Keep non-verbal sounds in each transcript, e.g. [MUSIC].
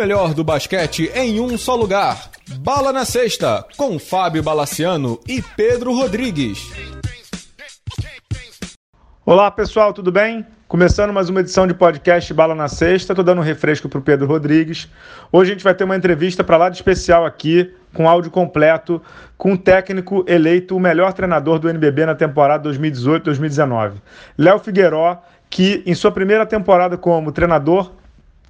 melhor do basquete em um só lugar. Bala na Sexta, com Fábio Balaciano e Pedro Rodrigues. Olá pessoal, tudo bem? Começando mais uma edição de podcast Bala na Sexta, tô dando um refresco para o Pedro Rodrigues. Hoje a gente vai ter uma entrevista para lá de especial aqui, com áudio completo, com o técnico eleito o melhor treinador do NBB na temporada 2018-2019. Léo Figueiró, que em sua primeira temporada como treinador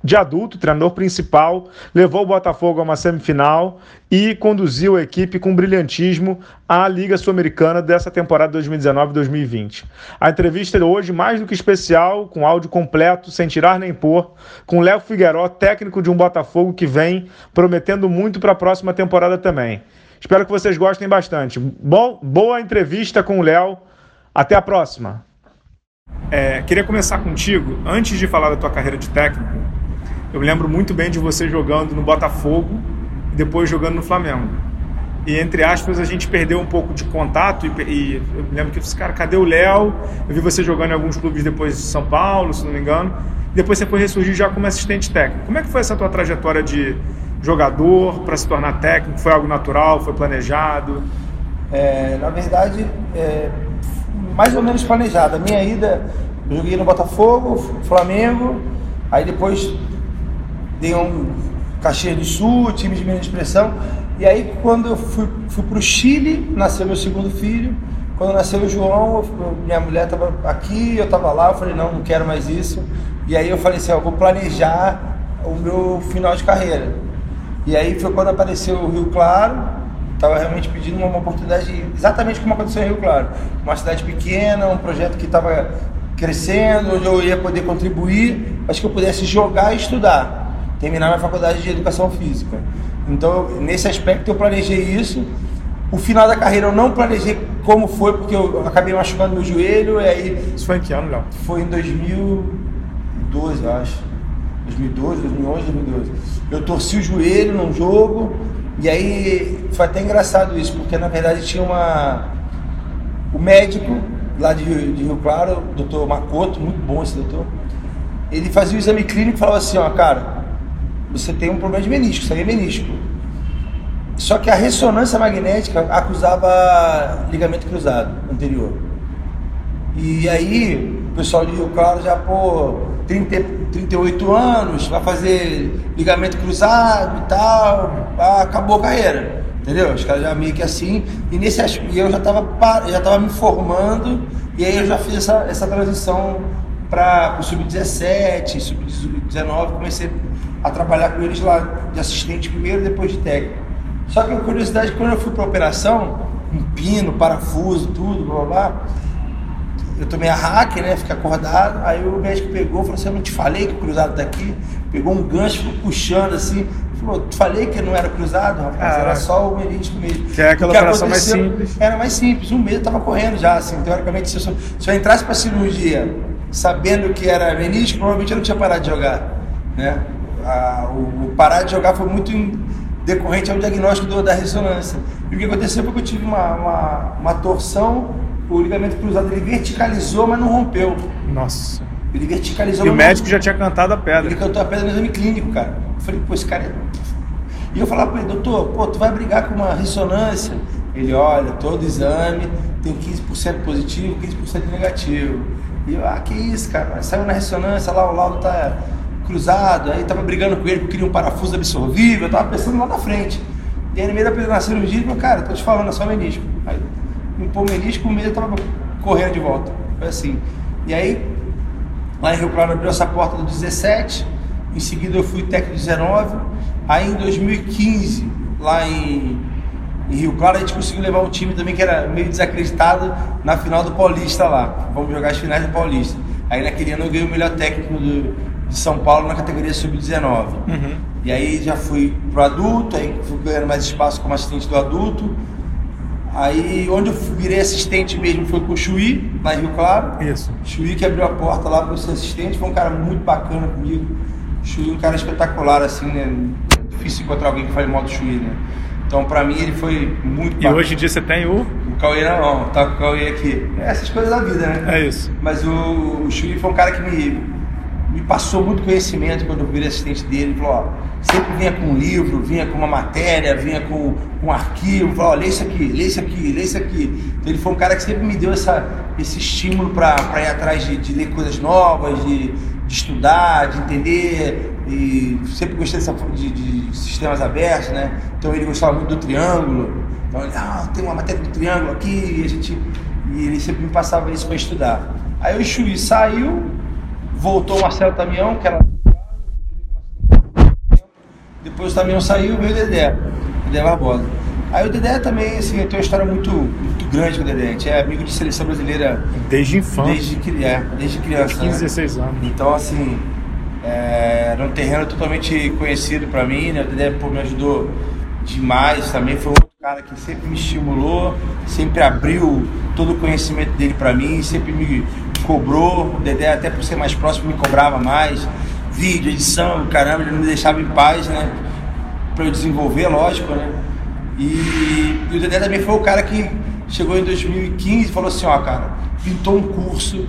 de adulto, treinador principal, levou o Botafogo a uma semifinal e conduziu a equipe com brilhantismo à Liga Sul-Americana dessa temporada 2019-2020. A entrevista de hoje, mais do que especial, com áudio completo, sem tirar nem pôr, com Léo Figueiró, técnico de um Botafogo que vem prometendo muito para a próxima temporada também. Espero que vocês gostem bastante. Bom, boa entrevista com o Léo. Até a próxima. É, queria começar contigo, antes de falar da tua carreira de técnico, eu lembro muito bem de você jogando no Botafogo e depois jogando no Flamengo. E entre aspas, a gente perdeu um pouco de contato. E, e eu lembro que eu disse, cara, cadê o Léo? Eu vi você jogando em alguns clubes depois de São Paulo, se não me engano. Depois você foi ressurgir já como assistente técnico. Como é que foi essa tua trajetória de jogador para se tornar técnico? Foi algo natural? Foi planejado? É, na verdade, é, mais ou menos planejado. A minha ida, eu joguei no Botafogo, Flamengo, aí depois dei um Caxias do Sul, time de menor expressão. E aí, quando eu fui, fui para o Chile, nasceu meu segundo filho. Quando nasceu o João, minha mulher estava aqui, eu estava lá. Eu falei, não, não quero mais isso. E aí eu falei assim, eu vou planejar o meu final de carreira. E aí foi quando apareceu o Rio Claro. Estava realmente pedindo uma, uma oportunidade, exatamente como aconteceu em Rio Claro. Uma cidade pequena, um projeto que estava crescendo, onde eu ia poder contribuir, mas que eu pudesse jogar e estudar terminar minha faculdade de educação física. Então, nesse aspecto, eu planejei isso. O final da carreira eu não planejei como foi, porque eu acabei machucando meu joelho. E aí, isso foi em que ano, Léo? Foi em 2012, eu acho. 2012, 2011, 2012. Eu torci o joelho num jogo. E aí foi até engraçado isso, porque na verdade tinha uma. O médico lá de Rio, de Rio Claro, o doutor Makoto, muito bom esse doutor, ele fazia o exame clínico e falava assim: ó, cara, você tem um problema de menisco, aí é menisco. Só que a ressonância magnética acusava ligamento cruzado anterior. E aí, o pessoal de Rio Claro já, pô, 30, 38 anos, vai fazer ligamento cruzado e tal, acabou a carreira. Entendeu? Os caras já meio que assim. E, nesse, e eu já estava já tava me formando, e aí eu já fiz essa, essa transição para o sub-17, sub-19, comecei a trabalhar com eles lá de assistente primeiro, depois de técnico. Só que a curiosidade, quando eu fui para operação, um pino, parafuso, tudo, blá blá blá, eu tomei a hack, né? Fiquei acordado. Aí o médico pegou, falou assim: Eu não te falei que o cruzado tá aqui. Pegou um gancho, ficou puxando assim. Falou: Te falei que não era cruzado, rapaz, era só o menisco mesmo. Que é aquela operação mais simples. Era mais simples. Um mês eu tava correndo já, assim. Teoricamente, se eu, se eu entrasse para cirurgia sabendo que era menisco, provavelmente eu não tinha parado de jogar, né? A, o, o, parar de jogar foi muito decorrente ao diagnóstico do, da ressonância. E o que aconteceu foi que eu tive uma, uma, uma torção, o ligamento cruzado ele verticalizou, mas não rompeu. Nossa. Ele verticalizou. E o médico já tinha cantado a pedra. Ele cantou a pedra no exame clínico, cara. Eu falei, pô, esse cara é. E eu falava para ele, doutor, pô, tu vai brigar com uma ressonância? Ele, olha, todo exame tem 15% positivo, 15% negativo. E eu, ah, que isso, cara? Saiu na ressonância lá, o laudo tá cruzado, aí tava brigando com ele porque queria um parafuso absorvível, eu tava pensando lá na frente. E aí no meio da cirurgia, ele falou, cara, tô te falando, é só menisco. Aí limpou o menisco, o meio tava correndo de volta. Foi assim. E aí, lá em Rio Claro abriu essa porta do 17, em seguida eu fui técnico 19, aí em 2015, lá em, em Rio Claro, a gente conseguiu levar um time também que era meio desacreditado na final do Paulista lá. Vamos jogar as finais do Paulista. Aí naquele ano eu ganhei o melhor técnico do, de São Paulo na categoria sub-19. Uhum. E aí já fui pro adulto, aí fui ganhando mais espaço como assistente do adulto. Aí onde eu virei assistente mesmo foi com o Chuí, em Rio Claro. Isso. Chuí que abriu a porta lá para ser assistente, foi um cara muito bacana comigo. Chuí um cara espetacular, assim, né? É difícil encontrar alguém que fale mal do Chuí, né? Então, para mim, ele foi muito E hoje em dia você tem o? O Cauê não, tá com o Cauê aqui. É essas coisas da vida, né? É isso. Mas o, o Chuí foi um cara que me me passou muito conhecimento quando eu virei assistente dele. Ele falou, ó, sempre vinha com um livro, vinha com uma matéria, vinha com um arquivo, falou, ó, lê isso aqui, lê isso aqui, lê isso aqui. Então ele foi um cara que sempre me deu essa, esse estímulo para ir atrás de, de, ler coisas novas, de, de, estudar, de entender. E sempre gostei dessa, de, de, sistemas abertos, né? Então ele gostava muito do triângulo. Então ele, ah, tem uma matéria do triângulo aqui, e a gente. E ele sempre me passava isso para estudar. Aí o Chuí saiu, voltou o Marcelo Tamião, que era. Depois o Tamião saiu, veio o Dedé, Dedé Barbosa. Aí o Dedé também, assim, tem uma história muito, muito grande com o Dedé. A gente é amigo de seleção brasileira. Desde infância. Desde, é, desde criança. 15, né? 16 anos. Então, assim, é, era um terreno totalmente conhecido para mim, né? O Dedé pô, me ajudou demais também. Foi outro cara que sempre me estimulou, sempre abriu todo o conhecimento dele para mim, sempre me cobrou. O Dedé, até por ser mais próximo, me cobrava mais. Vídeo, edição, caramba, ele não me deixava em paz, né? Para eu desenvolver, lógico, né? E, e, o Dedé também foi o cara que chegou em 2015 e falou assim: Ó, cara, pintou um curso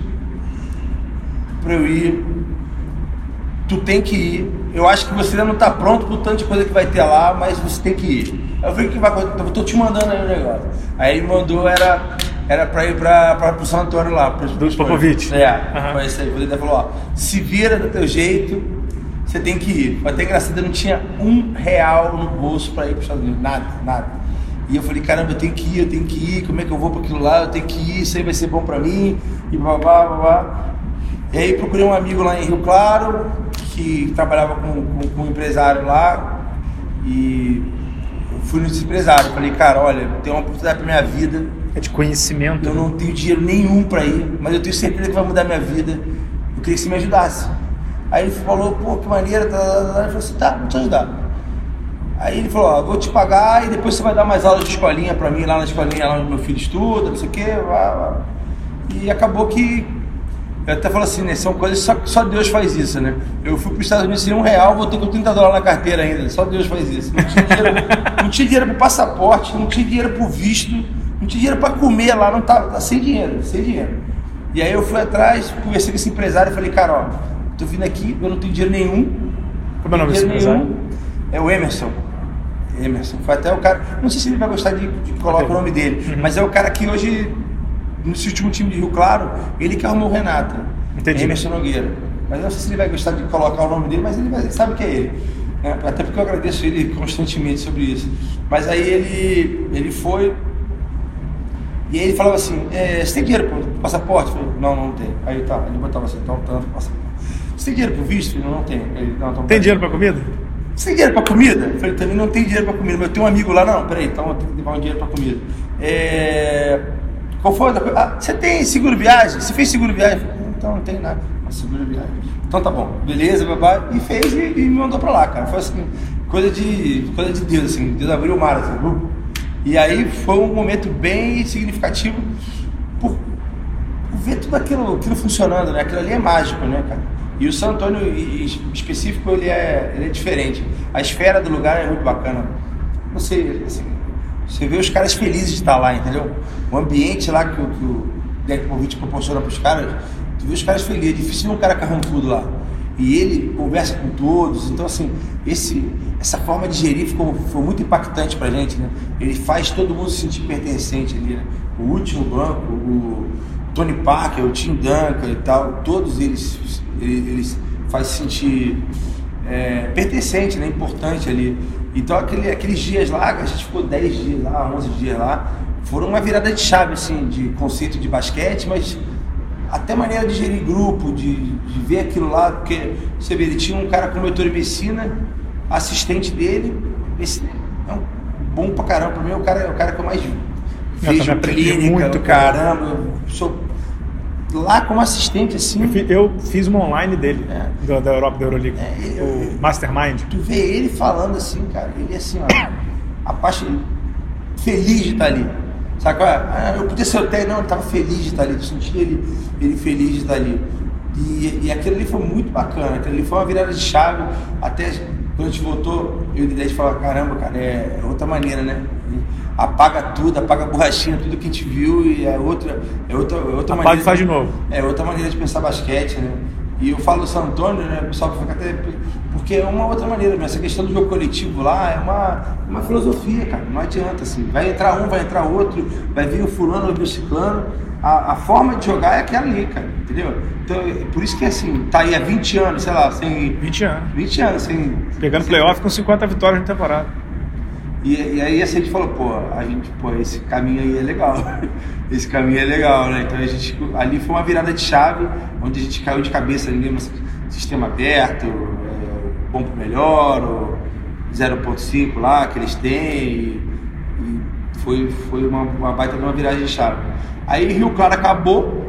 para eu ir. Tu tem que ir. Eu acho que você ainda não está pronto por tanto de coisa que vai ter lá, mas você tem que ir. Eu falei: que vai Eu tô te mandando aí o negócio. Aí ele mandou, era era para ir para o São Antônio lá. Pra, do Popovic? É, uhum. foi isso aí. O Dedé falou: ó, se vira do teu jeito, você tem que ir. Mas até engraçado, eu não tinha um real no bolso para ir para os Estados Unidos, nada, nada. E eu falei, caramba, eu tenho que ir, eu tenho que ir, como é que eu vou para aquilo lá? Eu tenho que ir, isso aí vai ser bom para mim, e blá, blá, blá, blá. E aí procurei um amigo lá em Rio Claro, que trabalhava com, com, com um empresário lá, e fui nesse empresário. Falei, cara, olha, tem uma oportunidade para minha vida. É de conhecimento. Eu né? não tenho dinheiro nenhum para ir, mas eu tenho certeza que vai mudar minha vida. Eu queria que você me ajudasse. Aí ele falou, pô, que maneira, tá, tá, tá. Ele falou assim, tá, vou te ajudar. Aí ele falou, ó, vou te pagar e depois você vai dar mais aulas de escolinha pra mim, lá na escolinha lá onde meu filho estuda, não sei o quê. E acabou que, eu até falo assim, né, são coisas que só, só Deus faz isso, né? Eu fui para os Estados Unidos sem um real, voltei com 30 dólares na carteira ainda, só Deus faz isso. Não tinha dinheiro, não tinha dinheiro pro passaporte, não tinha dinheiro pro visto, não tinha dinheiro para comer lá, não tava, tá sem dinheiro, sem dinheiro. E aí eu fui atrás, conversei com esse empresário e falei, cara, ó, Tô vindo aqui, eu não tenho dinheiro nenhum. Como é o nome desse empresário? É o Emerson. Emerson. Foi até o cara. Não sei se ele vai gostar de, de colocar o nome dele, uhum. mas é o cara que hoje, no último time de Rio Claro, ele que arrumou o Renato. Entendi. Emerson Nogueira. Mas não sei se ele vai gostar de colocar o nome dele, mas ele, vai, sabe que é ele. Né? Até porque eu agradeço ele constantemente sobre isso. Mas aí ele, ele foi. E aí ele falava assim: é, Você tem dinheiro para passaporte? Eu falei, não, não tem. Aí tá, ele botava assim: Então, tanto passaporte. Você tem dinheiro para o visto? Ele não tem. Ele, não, então, tem dinheiro para comida? Você tem dinheiro para comida? Eu falei, também não tem dinheiro para comida. Mas eu tenho um amigo lá, não, peraí, então eu tenho que levar um dinheiro para comida. É... Qual foi? Ah, você tem seguro viagem? Você fez seguro viagem? Falei, então não tem nada. Seguro viagem. Então tá bom, beleza, papai. E fez e, e, me mandou para lá, cara. Foi assim, coisa de, coisa de Deus, assim. Deus abriu o mar, assim. Uh. E aí foi um momento bem significativo por, ver tudo aquilo, aquilo funcionando, né? Aquilo ali é mágico, né, cara? E o San Antônio em específico ele é, ele é diferente. A esfera do lugar é muito bacana. Você, assim, você vê os caras felizes de estar lá, entendeu? O ambiente lá que, que o Deck Povich proporciona para os caras, tu vê os caras felizes. É difícil um cara carrancudo lá. E ele conversa com todos. Então, assim, esse, essa forma de gerir ficou, foi muito impactante para a gente, né? Ele faz todo mundo se sentir pertencente ali, né? O último banco, o Tony Parker, o Tim Duncan e tal, todos eles ele, eles faz sentir é, pertencente, né, importante ali. Então aquele, aqueles dias lá, a gente ficou 10 dias lá, 11 dias lá, foram uma virada de chave assim, de conceito de basquete, mas até maneira de gerir grupo, de, de ver aquilo lá, porque você vê, ele tinha um cara como Heitor Messina, assistente dele, esse é um bom pra caramba, pra mim é o cara, é o cara que eu mais vejo clínica, muito, caramba, eu sou lá como assistente, assim. Eu, fiz, eu fiz uma online dele, é. da, da, Europa, da Euroliga, é, eu, o Mastermind. Tu vê ele falando assim, cara, ele assim, ó, a parte feliz de estar ali. Sabe qual é? Ah, eu podia ser o técnico, não, ele estava feliz de estar ali, eu senti ele, ele feliz de estar ali. E, e aquilo ali foi muito bacana, aquilo ali foi uma virada de chave, até quando a gente voltou, eu e o de falar, caramba, cara, é, é outra maneira, né? apaga tudo, apaga a borrachinha, tudo que a gente viu e é outra, é outra, é outra apaga maneira. e faz de novo. É outra maneira de pensar basquete, né? E eu falo San Antônio, né? O pessoal fica até. Porque é uma outra maneira, mas essa questão do jogo coletivo lá é uma, uma filosofia, cara. Não adianta, assim. Vai entrar um, vai entrar outro, vai vir o fulano, vai vir o ciclano. A, a forma de jogar é aquela ali, cara, entendeu? Então, é por isso que assim, tá aí há 20 anos, sei lá, sem. 20 anos. 20 anos, sem. Pegando sem, playoff com 50 vitórias na temporada. E, e, aí assim, a gente falou, pô, a gente, pô, esse caminho aí é legal. [LAUGHS] esse caminho é legal, né? Então a gente ali foi uma virada de chave, onde a gente caiu de cabeça ali no sistema aberto, é, bom pro melhor, o 0.5 lá que eles têm. E, e foi, foi uma, uma baita de uma virada de chave. Aí Rio Claro acabou,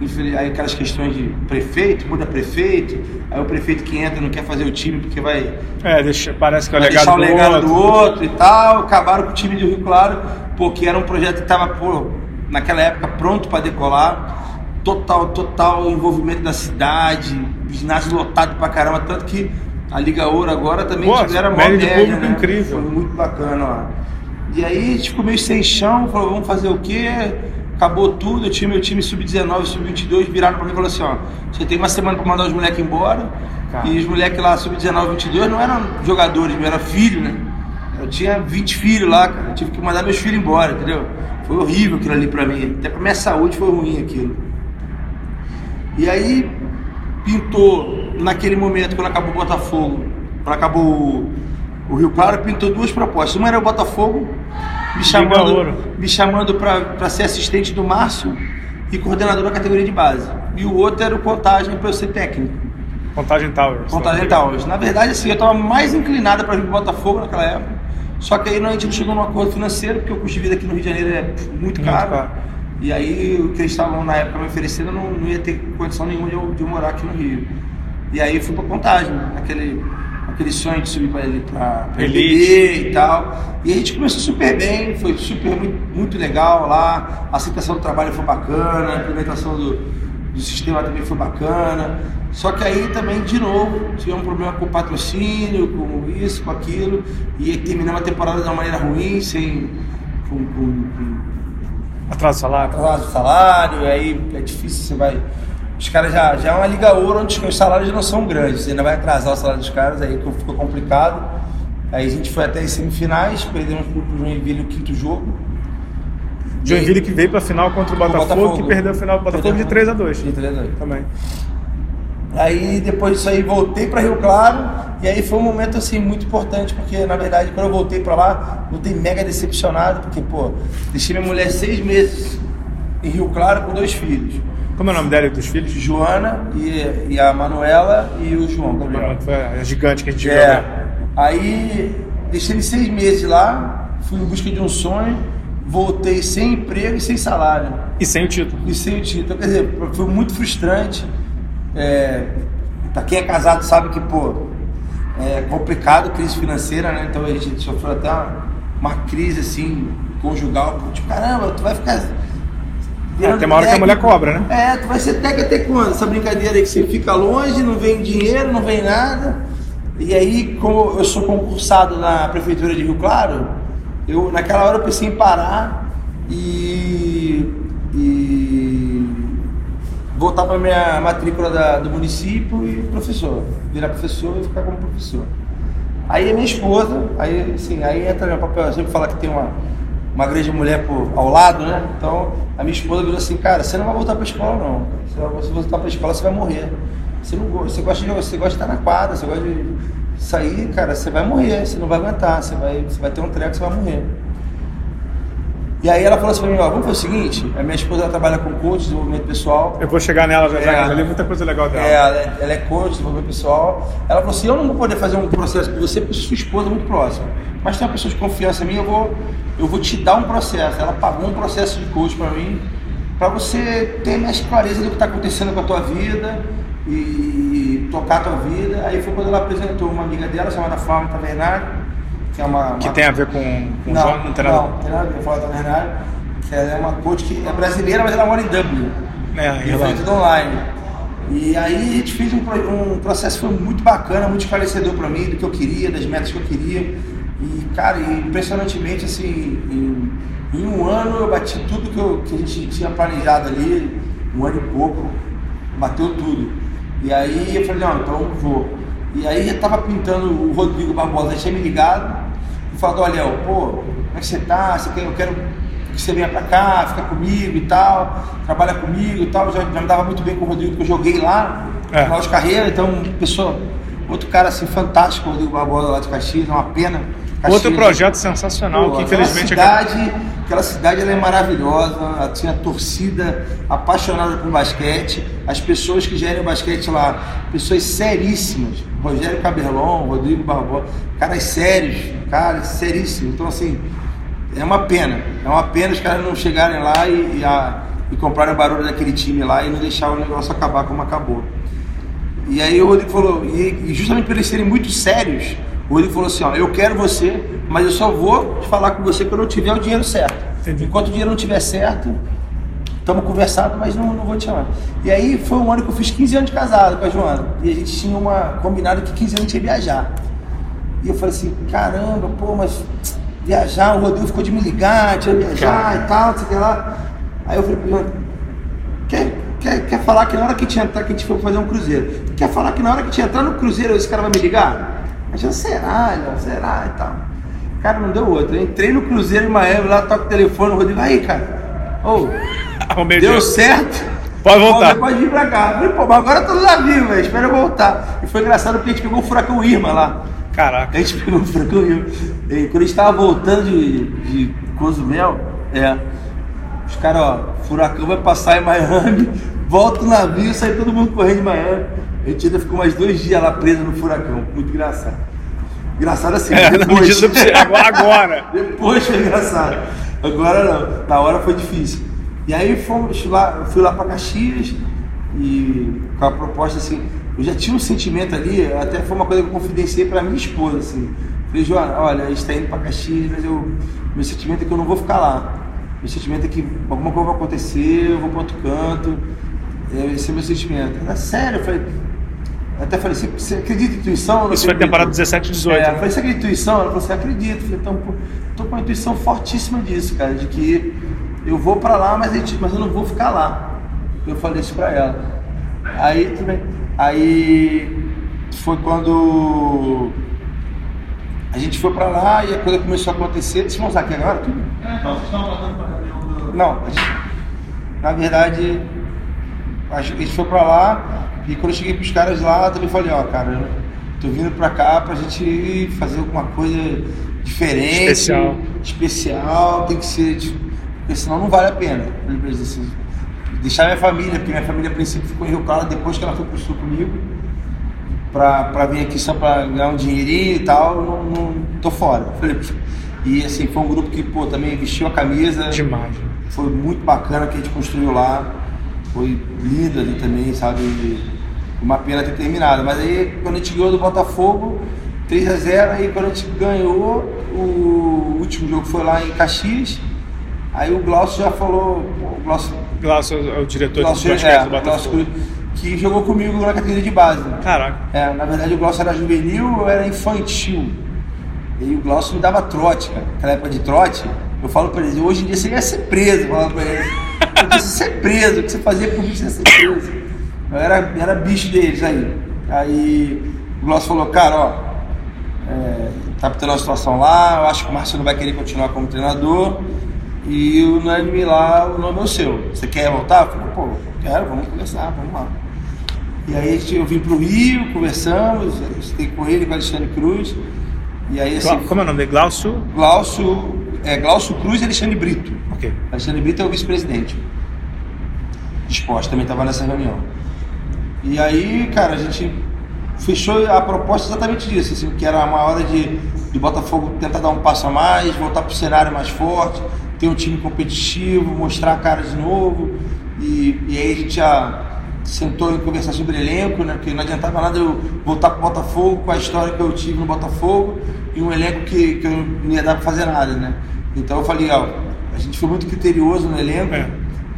aí aquelas questões de prefeito, muda prefeito, aí o prefeito que entra não quer fazer o time porque vai. É, deixa, parece que é o legado, deixar o legado do, outro. do outro e tal. Acabaram com o time do Rio Claro, porque era um projeto que estava, naquela época, pronto para decolar. Total, total envolvimento da cidade, ginásio lotado pra caramba, tanto que a Liga Ouro agora também Pô, tiveram uma média, né? incrível. Foi muito bacana lá. E aí a gente ficou meio sem chão, falou, vamos fazer o quê? Acabou tudo, eu tinha meu time sub-19, sub-22, viraram para mim e falaram assim, ó, você tem uma semana para mandar os moleques embora, e os moleques lá, sub-19, 22, não eram jogadores, eram filhos, né? Eu tinha 20 filhos lá, cara, eu tive que mandar meus filhos embora, entendeu? Foi horrível aquilo ali para mim, até para minha saúde foi ruim aquilo. E aí, pintou, naquele momento, quando acabou o Botafogo, quando acabou o Rio Claro, pintou duas propostas. Uma era o Botafogo, me chamando, me chamando para ser assistente do Márcio e coordenador da categoria de base. E o outro era o Contagem para eu ser técnico. Contagem Towers. Contagem Towers. Na verdade, assim, eu estava mais inclinada para vir para Botafogo naquela época. Só que aí a gente não chegou num acordo financeiro, porque o custo de vida aqui no Rio de Janeiro é muito caro. Muito caro. E aí o que eles estavam na época me oferecendo não, não ia ter condição nenhuma de eu, de eu morar aqui no Rio. E aí fui para Contagem, naquele aquele sonho de subir para ele para e tal. E a gente começou super bem, foi super muito, muito legal lá, a aceitação do trabalho foi bacana, a implementação do, do sistema também foi bacana. Só que aí também, de novo, tivemos um problema com o patrocínio, com isso, com aquilo, e terminamos a temporada de uma maneira ruim, sem. com, com, com atraso salário. Atraso salário, aí é difícil, você vai os caras já, já é uma liga ouro onde os salários não são grandes. Você ainda vai atrasar o salário dos caras, aí ficou complicado. Aí a gente foi até as semifinais, perdemos para o Joinville o quinto jogo. Joinville que veio para a final contra o Botafogo, Botafogo, que perdeu a final do Botafogo de 3 a 2 De 3 a 2 Também. Aí depois disso aí voltei para Rio Claro e aí foi um momento assim muito importante porque na verdade quando eu voltei para lá voltei mega decepcionado porque pô deixei minha mulher seis meses em Rio Claro com dois filhos como é o nome dela e dos filhos? Joana e, e a Manuela e o João. Gabriel. Foi a gigante que a gente é. viu. Aí deixei ele seis meses lá, fui em busca de um sonho, voltei sem emprego e sem salário. E sem o título. E sem o título. Quer dizer, foi muito frustrante. É, pra quem é casado sabe que, pô, é complicado, crise financeira, né? Então a gente sofreu até uma, uma crise assim, conjugal. Tipo, caramba, tu vai ficar é, tem uma hora que a mulher cobra, né? É, tu vai ser técnico até quando? Essa brincadeira aí que você fica longe, não vem dinheiro, não vem nada. E aí, como eu sou concursado na prefeitura de Rio Claro, eu naquela hora eu pensei em parar e, e voltar para minha matrícula da, do município e professor, virar professor e ficar como professor. Aí a minha esposa, aí assim, aí entra no papel, eu sempre falar que tem uma uma grande mulher por, ao lado, né? Então a minha esposa virou assim, cara, você não vai voltar para a escola não. Se você voltar para a escola, você vai morrer. Você não você gosta de você gosta de estar na quadra, você gosta de sair, cara, você vai morrer, você não vai aguentar, você vai, você vai ter um treco, você vai morrer. E aí ela falou assim pra mim, ó, vamos fazer o seguinte, a minha esposa ela trabalha com coach, desenvolvimento pessoal. Eu vou chegar nela já, já, é, ali muita coisa legal dela. É, ela, é, ela é coach, desenvolvimento pessoal. Ela falou assim, eu não vou poder fazer um processo com você porque sua esposa é muito próxima. Mas tem uma pessoa de confiança em mim, eu vou, eu vou te dar um processo. Ela pagou um processo de coach para mim, para você ter mais clareza do que está acontecendo com a tua vida e, e, tocar a tua vida. Aí foi quando ela apresentou uma amiga dela chamada Flávia Tavernari, que é uma, uma... Que tem a ver com, com não, João? Não tem nada, não, tem nada a ver com Flávia Tavernari, que ela é uma coach que é brasileira, mas ela mora em Dublin. É, e feito online. E aí a gente fez um, um processo que foi muito bacana, muito esclarecedor para mim, do que eu queria, das metas que eu queria. E, cara, impressionantemente, assim, em, em, um ano eu bati tudo que, eu, que a gente tinha planejado ali, um ano e pouco, bateu tudo. E aí eu falei, não, então eu vou. E aí já tava pintando o Rodrigo Barbosa, já tinha me ligado e falado, olha, Léo, pô, como é que você tá? Você quer, eu quero que você venha pra cá, fica comigo e tal, trabalha comigo e tal. Já, já me dava muito bem com o Rodrigo, porque eu joguei lá, É. no final de carreira, então, pessoa, outro cara assim, fantástico, o Rodrigo Barbosa lá de Caxias, é uma pena. Outro Caxias- projeto sensacional Pô, que infelizmente aquela cidade, aquela cidade ela é maravilhosa, ela tinha torcida apaixonada por basquete, as pessoas que gerem o basquete lá, pessoas seríssimas, Rogério Caberlon, Rodrigo Barbosa, caras sérios, caras seríssimos. Então assim, é uma pena, é uma pena os caras não chegarem lá e, e, a- e comprarem o barulho daquele time lá e não deixar o negócio acabar como acabou. E aí o Rodrigo falou, e, e justamente por eles serem muito sérios, o Rodrigo falou assim, ó, eu quero você, mas eu só vou falar com você quando eu tiver o dinheiro certo. Entendi. Enquanto o dinheiro não estiver certo, estamos conversando, mas não, não vou te chamar. E aí foi um ano que eu fiz 15 anos de casado com a Joana. E a gente tinha uma combinado que 15 anos ia viajar. E eu falei assim, caramba, pô, mas viajar, o Rodrigo ficou de me ligar, tinha viajar e tal, não sei o que lá. Aí eu falei, pra Joana, Quer, quer, quer falar que na hora que tinha entrar, que a gente foi fazer um cruzeiro, quer falar que na hora que tinha entrar no cruzeiro, esse cara vai me ligar? A gente, será, não, será e tal. Cara, não deu outra. Eu entrei no cruzeiro em Miami, lá toca o telefone, o Rodrigo, aí, cara. Ô, [LAUGHS] Arrumei deu dinheiro. certo. Pode voltar. Você pode vir pra cá. Eu falei, pô, mas agora eu tô no navio, velho. Espera eu voltar. E foi engraçado porque a gente pegou o furacão Irma lá. Caraca. A gente pegou o furacão Irma. E quando a gente tava voltando de, de Cozumel, é. Os caras, ó, furacão vai passar em Miami, [LAUGHS] volta o navio, sai todo mundo correndo de Miami. A gente ainda ficou mais dois dias lá preso no furacão. Muito engraçado. Engraçado assim, É, depois. possível. Agora- [LAUGHS] depois foi engraçado. Agora não. Na hora foi difícil. E aí fomos lá, eu fui lá para Caxias e com a proposta assim, eu já tinha um sentimento ali, até foi uma coisa que eu confidenciei para minha esposa assim. Falei, Joana, olha, a gente está indo para Caxias, mas eu, meu sentimento é que eu não vou ficar lá. Meu sentimento é que alguma coisa vai acontecer, eu vou para outro canto. É, Esse é meu sentimento. Ela, sério, eu falei. eu Até falei, você, você acredita em intuição? Eu Isso foi acredito." temporada 17 e 18. É, eu né? falei, você acredita em intuição? Ela falou assim, acredito. Eu falei, então, pô, tô com uma intuição fortíssima disso, cara, de que eu vou pra lá, mas, a mas eu não vou ficar lá. Eu falei isso pra ela. Aí, tudo bem. Aí foi quando a gente foi pra lá e a coisa começou a acontecer. Deixa eu mostrar aqui agora tudo. Não, a gente- na verdade, a gente foi pra lá e quando eu cheguei pros caras lá, eu também falei, ó, cara, eu tô vindo pra cá pra gente fazer alguma coisa diferente. Especial. Especial, tem que ser, tipo, porque senão não vale a pena. Eu falei pra eles assim, deixar minha família, porque minha família a princípio ficou em Rio Claro depois que ela foi pro sul comigo. Pra, pra vir aqui só pra ganhar um dinheirinho e tal, eu não, não tô fora. Falei, e assim, foi um grupo que, pô, também vestiu a camisa. Demais. Foi muito bacana que a gente construiu lá. Foi lindo ali também, sabe? Uma pena ter terminado. Mas aí quando a gente ganhou do Botafogo, 3 a 0 aí quando a gente ganhou, o último jogo foi lá em Caxias. Aí o Glaucio já falou, o Glaucio, Glaucio é o diretor de Glaucio, basquete é, do Glaucio Botafogo. que jogou comigo na categoria de base. Caraca. É, na verdade o Glaucio era juvenil, eu era infantil. E o Glaucio me dava trote, cara. Naquela época de trote, eu falo pra eles, hoje em dia você ia ser preso, falando pra eles. Eu disse, ser preso, o que você fazia por mim, você ia ser preso. Eu era, era bicho deles aí. Aí o Glaucio falou, cara, ó, é, tá tendo uma situação lá, eu acho que o Márcio não vai querer continuar como treinador. E o Nani lá, o nome é o seu. Você quer voltar? Eu falei, pô, quero, vamos conversar, vamos lá. E aí eu vim pro Rio, conversamos, estudei com ele, com o Alexandre Cruz. E aí assim, Como é o nome dele? Glaucio? Glaucio, é, Glaucio Cruz e Alexandre Brito. Ok. Alexandre Brito é o vice-presidente de esporte, também estava nessa reunião. E aí, cara, a gente fechou a proposta exatamente disso, assim, que era uma hora de, de Botafogo tentar dar um passo a mais, voltar para o cenário mais forte, ter um time competitivo, mostrar a cara de novo. E, e aí a gente já sentou em conversar sobre elenco, né? Porque não adiantava nada eu voltar para o Botafogo com a história que eu tive no Botafogo e um elenco que, que eu não ia dar para fazer nada, né? Então eu falei, ó, a gente foi muito criterioso no elenco. É.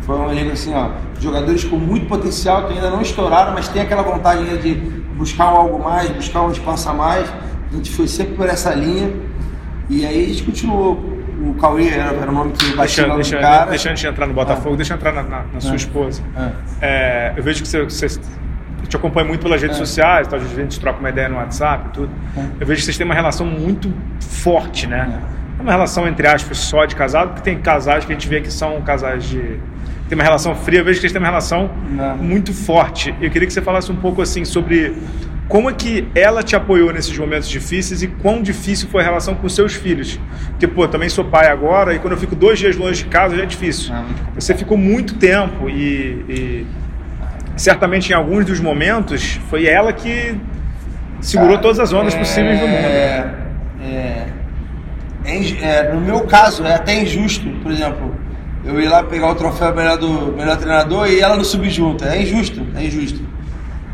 Foi um elenco assim, ó, jogadores com muito potencial que ainda não estouraram, mas tem aquela vontade ainda de buscar um algo mais, buscar um espaço a mais. A gente foi sempre por essa linha. E aí a gente continuou. O Cauê era, era o nome que batia Deixa, deixa, cara. deixa antes de entrar no Botafogo, Ah. deixa eu entrar na, na- na sua Ah. esposa. Ah. É, eu vejo que você, você te acompanho muito pelas redes é. sociais, então, a gente troca uma ideia no WhatsApp e tudo. É. Eu vejo que vocês têm uma relação muito forte, né? É. uma relação, entre aspas, só de casado, porque tem casais que a gente vê que são casais de. Tem uma relação fria, eu vejo que eles têm uma relação Não. muito forte. Eu queria que você falasse um pouco assim sobre como é que ela te apoiou nesses momentos difíceis e quão difícil foi a relação com seus filhos? Porque, pô, também sou pai agora e quando eu fico dois dias longe de casa já é difícil. É Você ficou muito tempo e, e, certamente em alguns dos momentos foi ela que segurou Cara, todas as ondas é, possíveis do mundo. É, é, é, é, no meu caso, é até injusto, por exemplo, eu ir lá pegar o troféu melhor, do, melhor treinador e ela no subjunta. É injusto, é injusto.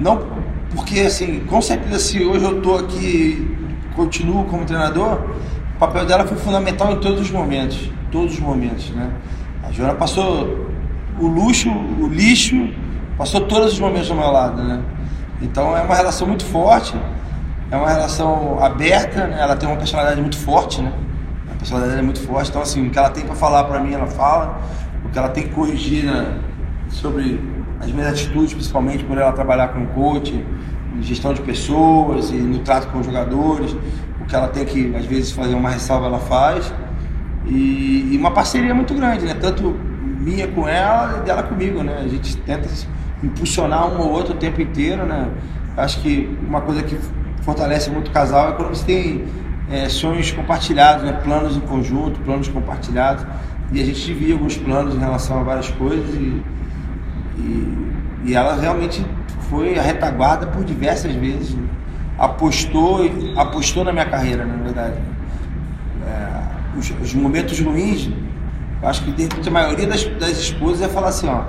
Não porque, assim, com certeza, se hoje eu estou aqui, continuo como treinador, o papel dela foi fundamental em todos os momentos. Todos os momentos, né? A Joana passou o luxo, o lixo, passou todos os momentos do meu lado, né? Então é uma relação muito forte, é uma relação aberta, né? Ela tem uma personalidade muito forte, né? A personalidade é muito forte, então assim, o que ela tem para falar para mim, ela fala. O que ela tem que corrigir né? sobre as minhas atitudes, principalmente por ela trabalhar com coach, gestão de pessoas e no trato com os jogadores. O que ela tem que, às vezes, fazer uma ressalva, ela faz. E, e uma parceria muito grande, né? Tanto minha com ela e dela comigo, né? A gente tenta impulsionar um ou outro o tempo inteiro, né? Acho que uma coisa que fortalece muito o casal é quando você tem é, sonhos compartilhados, né? planos em conjunto, planos compartilhados. E a gente divide alguns planos em relação a várias coisas e, e, e ela realmente foi a retaguarda por diversas vezes. Apostou, apostou na minha carreira, na verdade. É, os, os, momentos ruins, acho que da maioria das, das esposas ia falar assim, ó.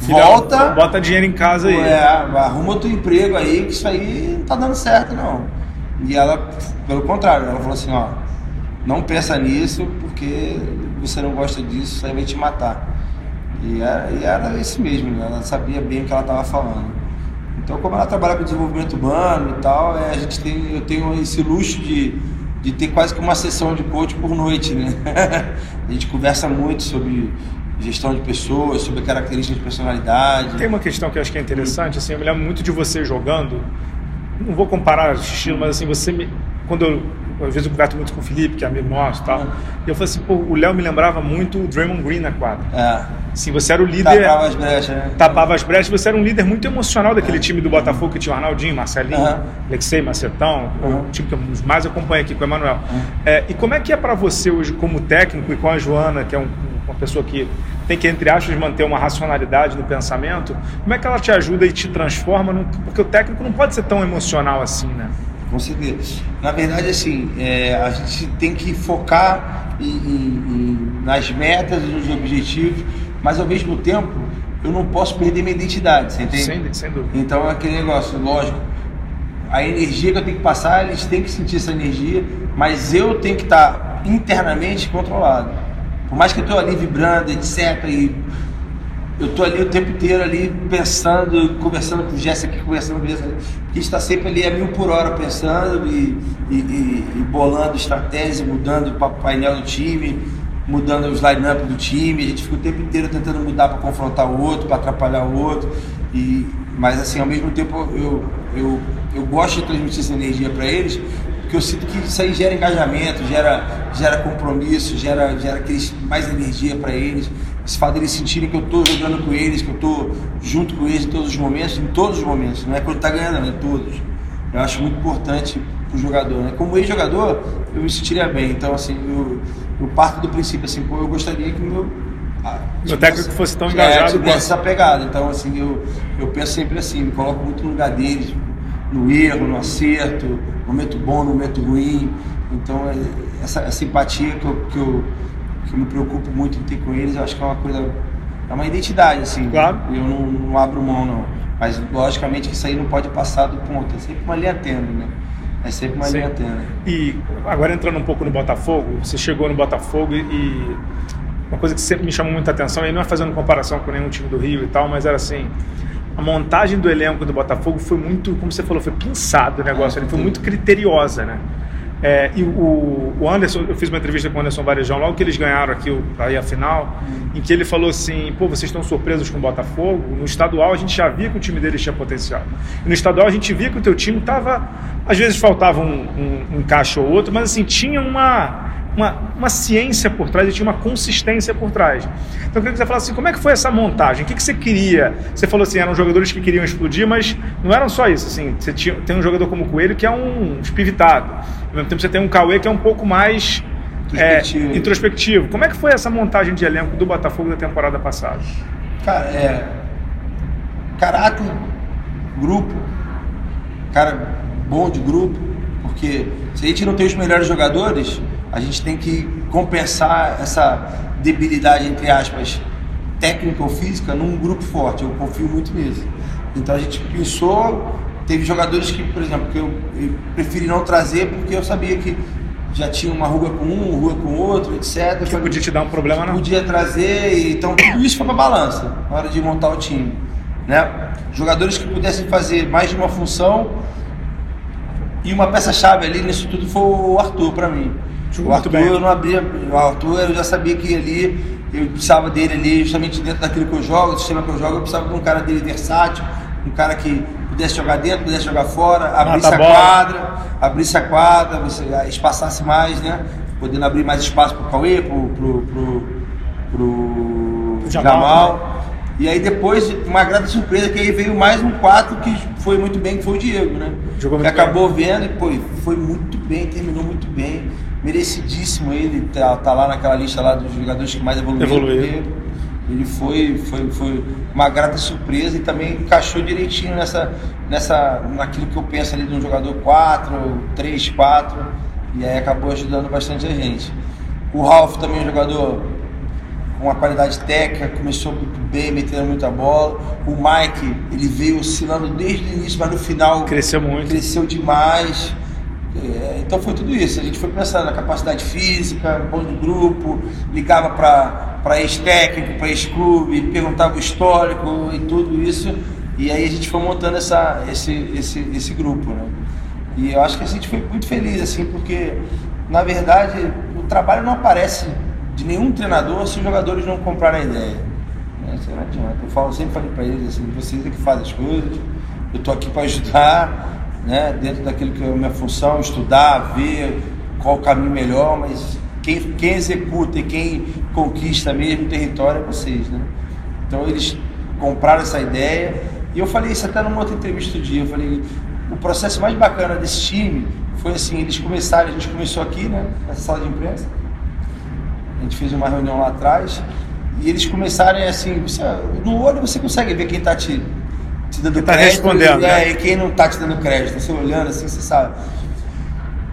Volta. Bota dinheiro em casa aí. É, arruma outro emprego aí, que isso aí não tá dando certo, não. E ela, pelo contrário, ela falou assim, ó, não pensa nisso porque você não gosta disso, isso aí vai te matar. E era, e era isso mesmo, né? ela sabia bem o que ela estava falando. Então, como ela trabalha com desenvolvimento humano e tal, é, a gente tem, eu tenho esse luxo de, de ter quase que uma sessão de coach por noite, né? [LAUGHS] a gente conversa muito sobre gestão de pessoas, sobre características de personalidade. Tem uma questão que eu acho que é interessante, assim, eu me lembro muito de você jogando, não vou comparar o estilo, mas assim, você me, quando eu às vezes eu converso muito com o Felipe, que é amigo nosso e tal. E eu falei assim, pô, o Léo me lembrava muito o Draymond Green na quadra. É. Sim, você era o líder. Tapava as brechas, né? Tapava as brechas, você era um líder muito emocional daquele é. time do Botafogo que tinha o Arnaldinho, Marcelinho, uhum. Alexei, Macetão, uhum. o time que eu mais acompanho aqui com o Emanuel. Uhum. É, e como é que é para você hoje, como técnico, e com a Joana, que é um, uma pessoa que tem que, entre aspas, manter uma racionalidade no pensamento, como é que ela te ajuda e te transforma? No... Porque o técnico não pode ser tão emocional assim, né? Com certeza. Na verdade, assim, é, a gente tem que focar em, em, nas metas e nos objetivos, mas ao mesmo tempo eu não posso perder minha identidade, você entende? Sem, sem dúvida. Então é aquele negócio, lógico, a energia que eu tenho que passar, eles têm que sentir essa energia, mas eu tenho que estar internamente controlado. Por mais que eu estou ali vibrando, etc., e eu tô ali o tempo inteiro ali pensando, conversando com o Jéssica conversando com o Jéssica, que está sempre ali a mil por hora pensando e, e, e, e bolando estratégia, mudando o painel do time, mudando os line-up do time, a gente fica o tempo inteiro tentando mudar para confrontar o outro, para atrapalhar o outro, e, mas assim, ao mesmo tempo eu, eu, eu gosto de transmitir essa energia para eles, porque eu sinto que isso aí gera engajamento, gera, gera compromisso, gera, gera mais energia para eles esse fato deles sentirem que eu estou jogando com eles, que eu estou junto com eles em todos os momentos, em todos os momentos, não é quando está ganhando, é todos. Eu acho muito importante para o jogador. Né? Como ex-jogador, eu me sentiria bem. Então, assim, eu, eu parto do princípio assim, pô, eu gostaria que o meu. Ah, meu técnico fosse tão engajado. É, essa pegada. Então, assim, eu, eu penso sempre assim, me coloco muito no lugar deles, no erro, no acerto, no momento bom, no momento ruim. Então, é, essa, essa empatia que eu, que eu que eu me preocupo muito em ter com eles, eu acho que é uma coisa, é uma identidade, assim. Claro. Eu não, não abro mão, não. Mas, logicamente, que isso aí não pode passar do ponto. É sempre uma linha tênue, né? É sempre uma Sim. linha tênue. E agora entrando um pouco no Botafogo, você chegou no Botafogo e uma coisa que sempre me chamou muita atenção, e não é fazendo comparação com nenhum time do Rio e tal, mas era assim, a montagem do elenco do Botafogo foi muito, como você falou, foi pensado o negócio, é, ele foi muito criteriosa, né? É, e o, o, Anderson, eu fiz uma entrevista com o Anderson Varejão logo que eles ganharam aqui aí a final, em que ele falou assim: pô, vocês estão surpresos com o Botafogo? No estadual a gente já via que o time deles tinha potencial. E no estadual a gente via que o teu time estava. Às vezes faltava um, um, um caixa ou outro, mas assim, tinha uma uma, uma ciência por trás e tinha uma consistência por trás. Então eu queria que você falasse assim, como é que foi essa montagem? O que, que você queria? Você falou assim, eram jogadores que queriam explodir, mas não eram só isso. Assim, você tinha, tem um jogador como o Coelho que é um espivitado. Ao mesmo tempo você tem um Cauê que é um pouco mais introspectivo. É, introspectivo. Como é que foi essa montagem de elenco do Botafogo da temporada passada? Cara, é. Caráter, grupo, cara bom de grupo, porque se a gente não tem os melhores jogadores, a gente tem que compensar essa debilidade, entre aspas, técnica ou física num grupo forte. Eu confio muito nisso. Então a gente pensou, teve jogadores que, por exemplo, que eu, eu preferi não trazer porque eu sabia que já tinha uma ruga com um, ruga com outro, etc. Que podia te dar um problema, não? Podia trazer, então tudo isso foi para balança na hora de montar o time. Né? Jogadores que pudessem fazer mais de uma função e uma peça-chave ali nisso tudo foi o Arthur para mim. Jogou o Arthur bem. eu não abria. O Arthur eu já sabia que ali eu precisava dele ali, justamente dentro daquilo que eu jogo, do sistema que eu jogo, eu precisava de um cara dele versátil, um cara que pudesse jogar dentro, pudesse jogar fora, abrisse a, a quadra, abrisse a quadra, você espaçasse mais, né? Podendo abrir mais espaço pro Cauê, pro, pro, pro, pro Jamal. Jamal. E aí depois, uma grande surpresa, que aí veio mais um 4 que foi muito bem, que foi o Diego, né? Jogou que acabou bem. vendo e, pô, foi muito bem, terminou muito bem merecidíssimo ele tá, tá, lá naquela lista lá dos jogadores que mais evoluíram. Evoluiu. Ele foi, foi, foi uma grata surpresa e também encaixou direitinho nessa, nessa, naquilo que eu penso ali de um jogador 4, 3, 4, e aí acabou ajudando bastante a gente. O Ralf também é um jogador com uma qualidade técnica, começou muito bem, metendo muita bola. O Mike, ele veio oscilando desde o início, mas no final cresceu muito. Cresceu demais. É, então foi tudo isso. A gente foi pensando na capacidade física, bom do grupo, ligava para ex-técnico, para ex-clube, perguntava o histórico e tudo isso. E aí a gente foi montando essa, esse, esse, esse grupo. Né? E eu acho que a gente foi muito feliz, assim, porque na verdade o trabalho não aparece de nenhum treinador se os jogadores não comprarem a ideia. Né? Não adianta. Eu falo, sempre falei para eles assim, vocês é que fazem as coisas, eu estou aqui para ajudar né, dentro daquilo que é a minha função, estudar, ver qual o caminho melhor, mas quem, quem executa e quem conquista mesmo o território é vocês. Né? Então eles compraram essa ideia e eu falei isso até numa outra entrevista do dia, eu falei, o processo mais bacana desse time foi assim, eles começaram, a gente começou aqui, né, nessa sala de imprensa, a gente fez uma reunião lá atrás, e eles começaram assim, você, no olho você consegue ver quem está te te dando tá crédito. respondendo. E, é, né? e quem não tá te dando crédito, você olhando assim, você sabe.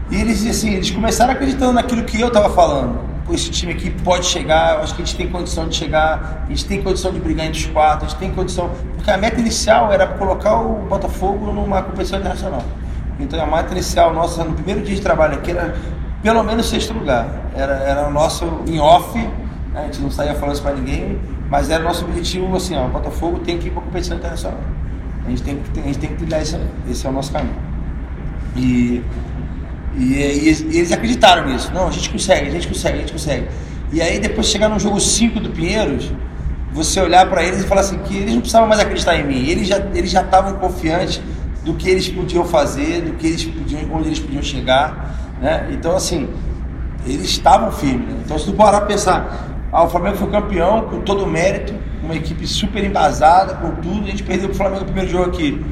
E eles, assim, eles começaram acreditando naquilo que eu tava falando. Pô, esse time aqui pode chegar, acho que a gente tem condição de chegar, a gente tem condição de brigar entre os quatro, a gente tem condição. Porque a meta inicial era colocar o Botafogo numa competição internacional. Então a meta inicial nossa no primeiro dia de trabalho aqui era pelo menos sexto lugar. Era, era o nosso em off, né? a gente não saía falando isso para ninguém, mas era o nosso objetivo assim, ó, o Botafogo tem que ir para competição internacional. A gente tem que, a gente tem que trilhar esse, esse é o nosso caminho. E, e, e, eles acreditaram nisso. Não, a gente consegue, a gente consegue, a gente consegue. E aí depois chegar no jogo 5 do Pinheiros, você olhar para eles e falar assim que eles não precisavam mais acreditar em mim. Eles já eles já estavam confiantes do que eles podiam fazer, do que eles podiam, onde eles podiam chegar, né? Então assim, eles estavam firmes. Né? Então se tu parar pensar, ah, o Flamengo foi campeão com todo o mérito, uma equipe super embasada, com tudo. A gente perdeu para o Flamengo no primeiro jogo aqui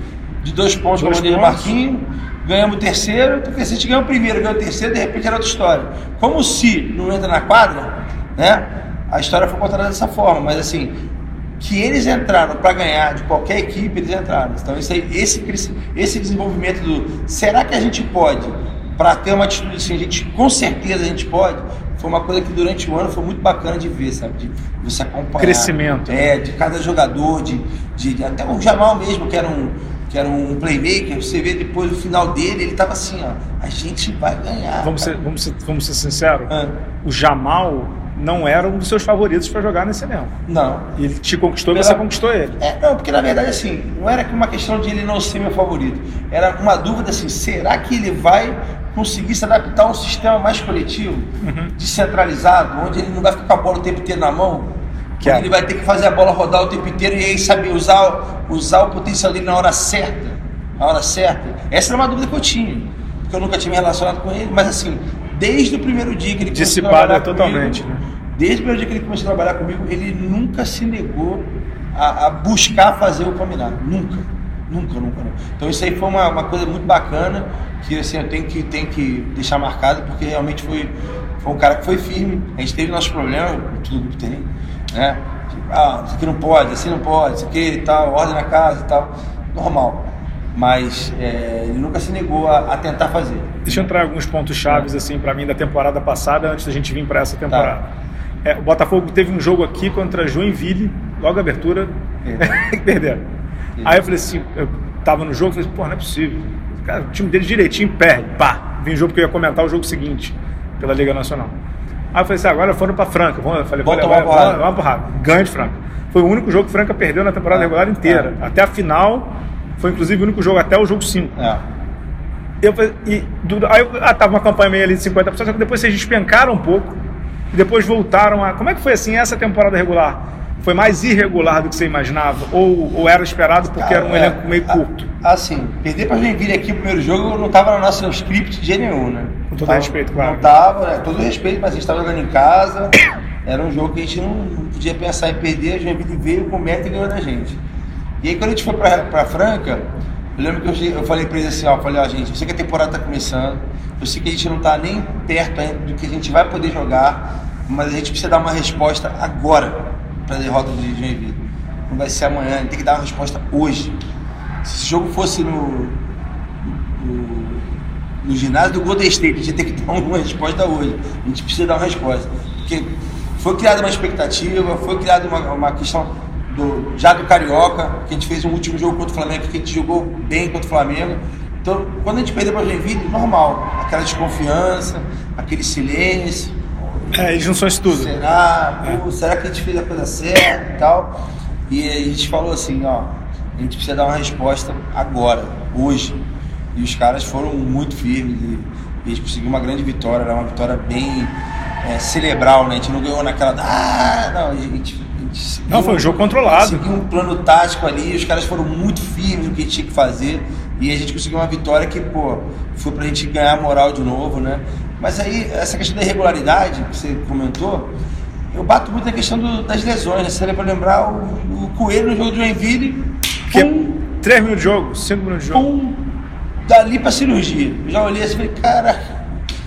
de dois pontos com o Marquinhos. Ganhamos o terceiro, então, se a gente ganhou o primeiro, ganhou o terceiro, de repente era outra história. Como se não entra na quadra, né? A história foi contada dessa forma, mas assim, que eles entraram para ganhar de qualquer equipe, eles entraram. Então, esse, esse, esse desenvolvimento do será que a gente pode, para ter uma atitude assim, a gente, com certeza a gente pode, foi uma coisa que durante o ano foi muito bacana de ver, sabe? De você acompanhar. Crescimento. É, de cada jogador, de, de, até o Jamal mesmo, que era um que era um playmaker, você vê depois do final dele, ele estava assim, ó, a gente vai ganhar. Vamos, ser, vamos, ser, vamos ser sinceros, ah. o Jamal não era um dos seus favoritos para jogar nesse elenco. Não. Ele te conquistou e você conquistou ele. É, não, porque na verdade assim, não era uma questão de ele não ser meu favorito. Era uma dúvida assim, será que ele vai conseguir se adaptar a um sistema mais coletivo, descentralizado, onde ele não vai ficar com a bola o tempo inteiro na mão, Que é. ele vai ter que fazer a bola rodar o tempo inteiro e aí saber usar, usar o potencial dele na hora certa. Na hora certa. Essa era uma dúvida que eu tinha, porque eu nunca tinha me relacionado com ele, mas assim, desde o primeiro dia que ele começou a Dissipado trabalhar é totalmente, comigo, né? Desde o primeiro dia que ele começou a trabalhar comigo, ele nunca se negou a, a buscar fazer o caminhar. Nunca. Nunca, nunca, nunca. Então isso aí foi uma, uma coisa muito bacana que assim, eu tenho que, tenho que deixar marcado, porque realmente foi, foi um cara que foi firme. A gente teve nossos problemas, todo grupo tem, né? Ah, isso aqui não pode, assim não pode, isso aqui e tal, ordem na casa e tal. Normal. Mas é, ele nunca se negou a, a tentar fazer. Deixa eu entrar alguns pontos chaves assim para mim da temporada passada antes da gente vir para essa temporada. É, o Botafogo teve um jogo aqui contra Joinville, logo a abertura, que [LAUGHS] perderam. Aí eu falei assim, eu tava no jogo, falei, pô, não é possível. Cara, o time dele direitinho perde, pá. Vim jogo porque eu ia comentar o jogo seguinte pela Liga Nacional. Aí eu falei assim, agora foram para Franca. Eu falei, Vamos levar- uma porrada. vamos- vamos porrada. Ganho de Franca. Foi o único jogo que Franca perdeu na temporada É. regular inteira. Até a final, foi inclusive o único jogo até o jogo 5. É. Eu, e, do- aí ah, tava uma campanha meio ali de 50%, só que depois vocês despencaram um pouco e depois voltaram a. Como é que foi assim essa temporada regular? Foi mais irregular do que você imaginava? Ou, ou era esperado porque era um Cara, é, elenco meio curto? Assim, perder pra Joinville aqui o primeiro jogo não tava no nosso script de jeito nenhum, né? Com todo Tava- respeito, claro. Não tava, né? todo respeito, mas a gente tava jogando em casa. Era um jogo que a gente não, podia pensar em perder. A Joinville veio com meta e ganhou da gente. E aí quando a gente foi pra, pra Franca, eu lembro que eu, eu falei pra eles assim, ó, falei, ó, gente, eu sei que a temporada tá começando, eu sei que a gente não tá nem perto ainda do que a gente vai poder jogar, mas a gente precisa dar uma resposta agora pra derrota de Joinville. Não vai ser amanhã, a gente tem que dar uma resposta hoje. Se esse jogo fosse no, no, no ginásio do Golden State, a gente tem que dar uma resposta hoje. A gente precisa dar uma resposta. Porque foi criada uma expectativa, foi criada uma, uma questão do, já do Carioca, que a gente fez um último jogo contra o Flamengo, que a gente jogou bem contra o Flamengo. Então, quando a gente perdeu para o Joinville, normal. Aquela desconfiança, aquele silêncio. É, eles não são isso tudo. Será? Pô, será que a gente fez a coisa certa e tal? E a gente falou assim, ó, a gente precisa dar uma resposta agora, hoje. E os caras foram muito firmes e, e a gente conseguiu uma grande vitória, era uma vitória bem é, cerebral, né? A gente não ganhou naquela. Ah, não, a gente. a gente seguiu- Não, foi um jogo controlado. Seguiu um plano tático ali, os caras foram muito firmes no que a gente tinha que fazer e a gente conseguiu uma vitória que, pô, foi pra gente ganhar moral de novo, né? Mas aí, essa questão da irregularidade que você comentou, eu bato muito na questão do- das lesões, né? Você lembra lembrar o, o Coelho no jogo de Joinville, Que pum, 3 minutos de jogo, 5 minutos de jogo. pum, dali pra cirurgia. Eu já olhei assim e falei, cara,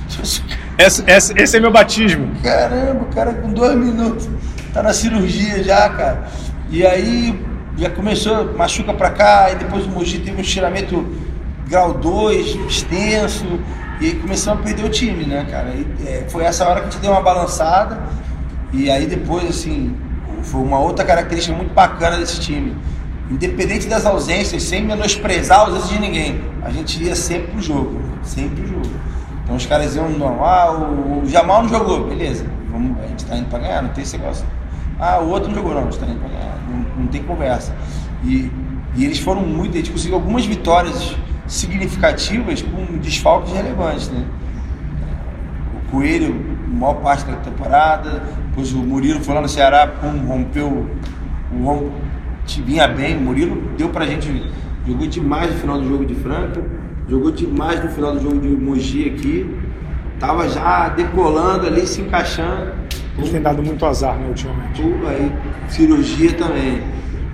[LAUGHS] Esse, esse, esse é meu batismo. Caramba, o cara com dois minutos tá na cirurgia já, cara. E aí já começou, machuca pra cá, e depois o Mogi teve um estiramento grau 2, extenso, e aí começamos a perder o time, né, cara? E, é, foi essa hora que a gente deu uma balançada, e aí depois, assim, foi uma outra característica muito bacana desse time. Independente das ausências, sem menosprezar a ausência de ninguém, a gente ia sempre pro jogo, sempre pro jogo. Então os caras iam, não, ah, o, Jamal não jogou, beleza, vamos, a gente tá indo pra ganhar, não tem esse negócio. Ah, o outro não jogou, não, a gente tá indo pra ganhar, não, não tem conversa. E, e eles foram muito, gente conseguiu algumas vitórias significativas com desfalques relevantes, né? O Coelho, maior parte da temporada, depois o Murilo foi lá no Ceará, pum, rompeu, o vinha bem, o Murilo deu pra gente, jogou demais no final do jogo de Franca, jogou demais no final do jogo de Mogi aqui, tava já decolando ali, se encaixando, Ele tem dado muito azar, né, ultimamente. tudo aí, cirurgia também.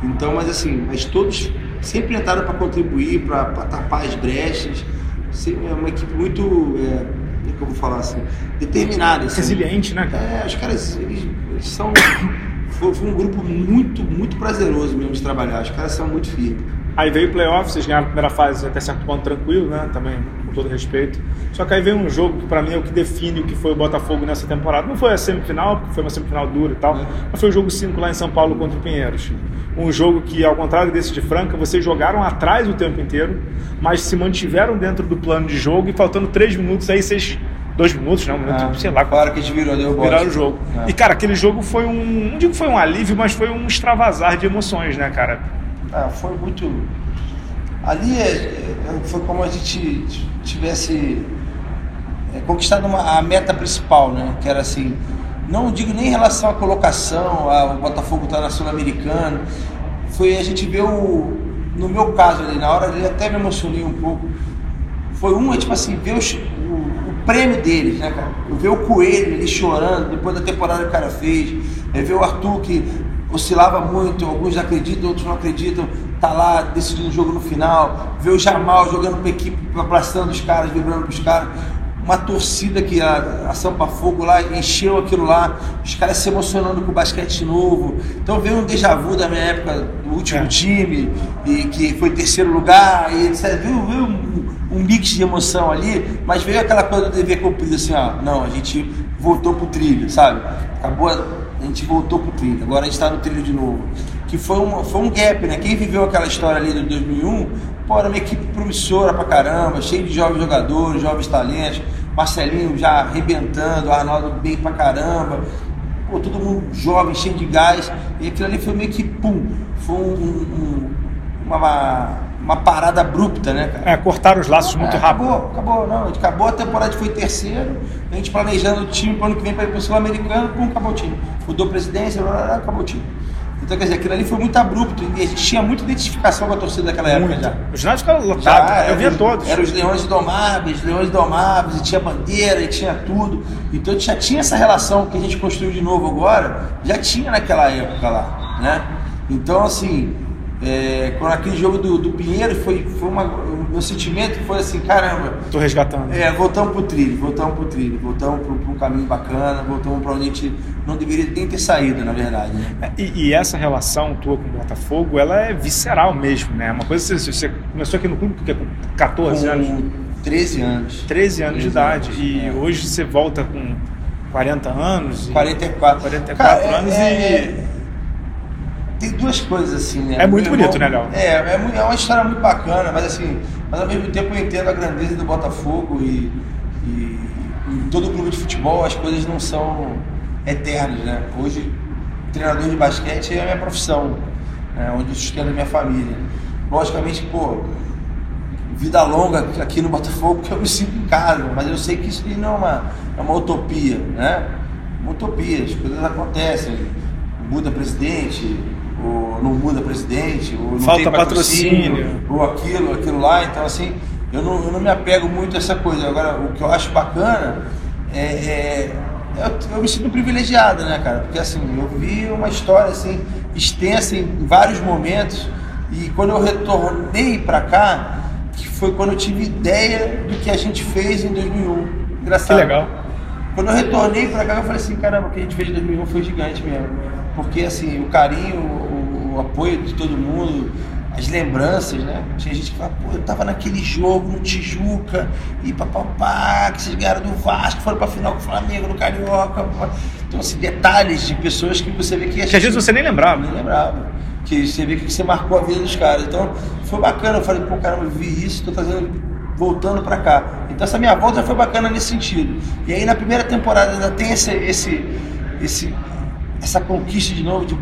Então, mas assim, mas todos sempre entraram para contribuir, para tapar as brechas. Sempre É uma equipe muito, é, como é que eu vou falar assim, determinada. Assim. Resiliente, né, cara? É, os caras, eles, eles são. [COUGHS] Foi, foi um grupo muito, muito prazeroso mesmo de trabalhar. Os caras são muito firmes. Aí veio o playoff, vocês ganharam a primeira fase até certo ponto tranquilo, né? Também, com todo respeito. Só que aí veio um jogo que pra mim é o que define o que foi o Botafogo nessa temporada. Não foi a semifinal, porque foi uma semifinal dura e tal, É. mas foi o jogo 5 lá em São Paulo contra o Pinheiros. Um jogo que, ao contrário desse de Franca, vocês jogaram atrás o tempo inteiro, mas se mantiveram dentro do plano de jogo e faltando 3 minutos, aí vocês. Dois minutos, não, um minuto, Ah, sei lá, a hora que a gente virou, deu viraram o jogo. É. E, cara, aquele jogo foi um. Não digo que foi um alívio, mas foi um extravasar de emoções, né, cara? Ah, foi muito. Ali é, é, foi como a gente tivesse é, conquistado uma, a meta principal, né? Que era assim, não digo nem em relação à colocação, ao Botafogo estar tá na Sul-Americana, foi a gente ver o, no meu caso ali, na hora ele até me emocionei um pouco, foi um, é, tipo assim, ver os, o, o, prêmio deles, né, cara? Ver o Coelho ali chorando depois da temporada que o cara fez, é ver o Arthur que oscilava muito, alguns acreditam, outros não acreditam, tá lá decidindo o jogo no final, ver o Jamal jogando para equipe, abraçando os caras, vibrando para os caras uma torcida que a, a Sampa Fogo lá encheu aquilo lá, os caras se emocionando com o basquete novo. Então veio um déjà vu da minha época, do último é. time, e que foi terceiro lugar, e etc. Viu, viu um, um, mix de emoção ali, mas veio aquela coisa do dever cumprido, assim, ó, não, a gente voltou pro trilho, sabe? Acabou, a gente voltou pro trilho, agora a gente está no trilho de novo. Que foi um, foi um gap, né? Quem viveu aquela história ali de 2001 Pô, era uma equipe promissora pra caramba, cheio de jovens jogadores, jovens talentos. Marcelinho já arrebentando, Arnaldo bem pra caramba. Pô, todo mundo jovem, cheio de gás. E aquilo ali foi meio que pum. Foi um, um, uma, uma parada abrupta, né, cara? É, cortaram os laços muito é, rápido. Acabou, acabou. Não, acabou a temporada, foi terceiro. A gente planejando o time para o ano que vem para ir para o Sul-Americano, pum, acabou o time. Mudou presidência, blá, blá, blá, acabou o time. Então, quer dizer, aquilo ali foi muito abrupto e a gente tinha muita identificação com a torcida daquela época muito. já. Os ginásio ficavam lotados, já, eu via os, todos. Eram os Leões Domáveis, Leões Domáveis, e tinha bandeira, e tinha tudo. Então já tinha essa relação que a gente construiu de novo agora, já tinha naquela época lá, né? Então, assim, é, quando aquele jogo do, do Pinheiro foi, foi uma, o meu sentimento foi assim, caramba. Tô resgatando. É, voltamos pro trilho, voltamos pro trilho, voltamos para um caminho bacana, voltamos para onde a gente não deveria nem ter saído, na verdade. Né? É, e, e, essa relação tua com o Botafogo, ela é visceral mesmo, né? Uma coisa você, você começou aqui no clube porque com 14 com anos. 13 anos. 13 anos 13 de idade. Anos, e é. hoje você volta com 40 anos. 44. 44 Cara, anos é, e é, tem duas coisas assim, né? É muito bonito, né, Léo? É, é, é, uma história muito bacana, mas assim, mas ao mesmo tempo eu entendo a grandeza do Botafogo e, e em todo o clube de futebol as coisas não são eternas, né? Hoje, treinador de basquete é a minha profissão, né? onde eu sustento a minha família. Logicamente, pô, vida longa aqui no Botafogo, que eu me sinto em casa, mas eu sei que isso não é uma, é uma utopia, né? Uma utopia, as coisas acontecem, muda presidente, ou não muda presidente, ou não Falta tem patrocínio, patrocínio, ou aquilo, aquilo lá. Então, assim, eu não, eu não me apego muito a essa coisa. Agora, o que eu acho bacana é, é eu, eu, me sinto privilegiado, né, cara? Porque, assim, eu vi uma história, assim, extensa em vários momentos. E quando eu retornei para cá, que foi quando eu tive ideia do que a gente fez em 2001. Engraçado. Que legal. Quando eu retornei para cá, eu falei assim, caramba, o que a gente fez em 2001 foi gigante mesmo porque assim, o carinho, o, apoio de todo mundo, as lembranças, né? Tinha gente que fala, pô, eu tava naquele jogo no Tijuca, e papapá, que vocês ganharam do Vasco, foram pra final com o Flamengo, no Carioca. Então, assim, detalhes de pessoas que você vê que. Que às vezes você nem lembrava. Nem lembrava. Que você vê que você marcou a vida dos caras. Então, foi bacana. Eu falei, pô, caramba, eu vi isso, tô trazendo voltando para cá. Então essa minha volta foi bacana nesse sentido. E aí na primeira temporada ainda tem esse, esse, esse essa conquista de novo de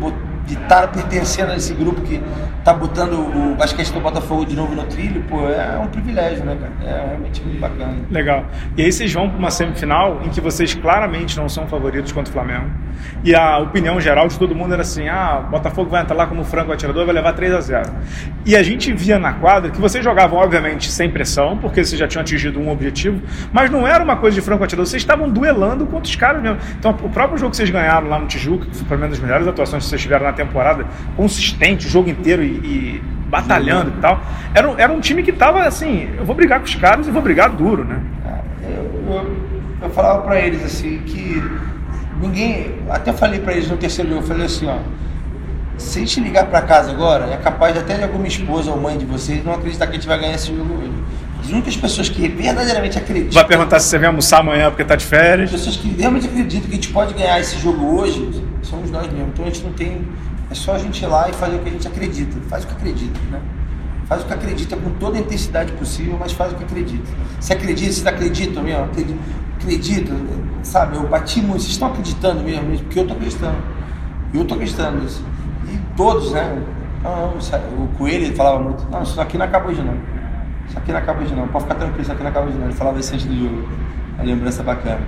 de estar pertencendo a esse grupo que está botando o basquete do Botafogo de novo no trilho, pô, é um privilégio, né, cara? É realmente muito bacana. Legal. E aí vocês vão para uma semifinal em que vocês claramente não são favoritos contra o Flamengo. E a opinião geral de todo mundo era assim: ah, o Botafogo vai entrar lá como franco atirador vai levar 3 a 0 E a gente via na quadra que vocês jogavam, obviamente, sem pressão, porque vocês já tinham atingido um objetivo, mas não era uma coisa de franco atirador, vocês estavam duelando contra os caras mesmo. Então, o próprio jogo que vocês ganharam lá no Tijuca, que foi pelo menos melhores atuações que vocês tiveram na temporada, consistente, o jogo inteiro e, e batalhando e tal, era, era um time que estava assim: eu vou brigar com os caras e vou brigar duro, né? Eu, eu, eu falava para eles assim que ninguém. Até falei para eles no terceiro jogo, eu falei assim: ó, se a gente ligar para casa agora, é capaz de até de alguma esposa ou mãe de vocês não acreditar que a gente vai ganhar esse jogo hoje. As únicas pessoas que verdadeiramente acreditam. Vai perguntar se você vem almoçar amanhã porque tá de férias. As pessoas que realmente acreditam que a gente pode ganhar esse jogo hoje somos nós mesmos. Então a gente não tem. É só a gente ir lá e fazer o que a gente acredita. Faz o que acredita, né? Faz o que acredita com toda a intensidade possível, mas faz o que acredita. Se acredita, vocês acreditam mesmo? Acredita, sabe? Eu bati muito, vocês estão acreditando mesmo, porque eu estou acreditando. Eu estou acreditando nisso. E todos, né? Não, não, o Coelho falava muito, não, isso aqui não acaba hoje não. Isso aqui não acaba hoje não, pode ficar tranquilo, isso aqui não acaba hoje não. Ele falava isso antes do jogo. a lembrança bacana.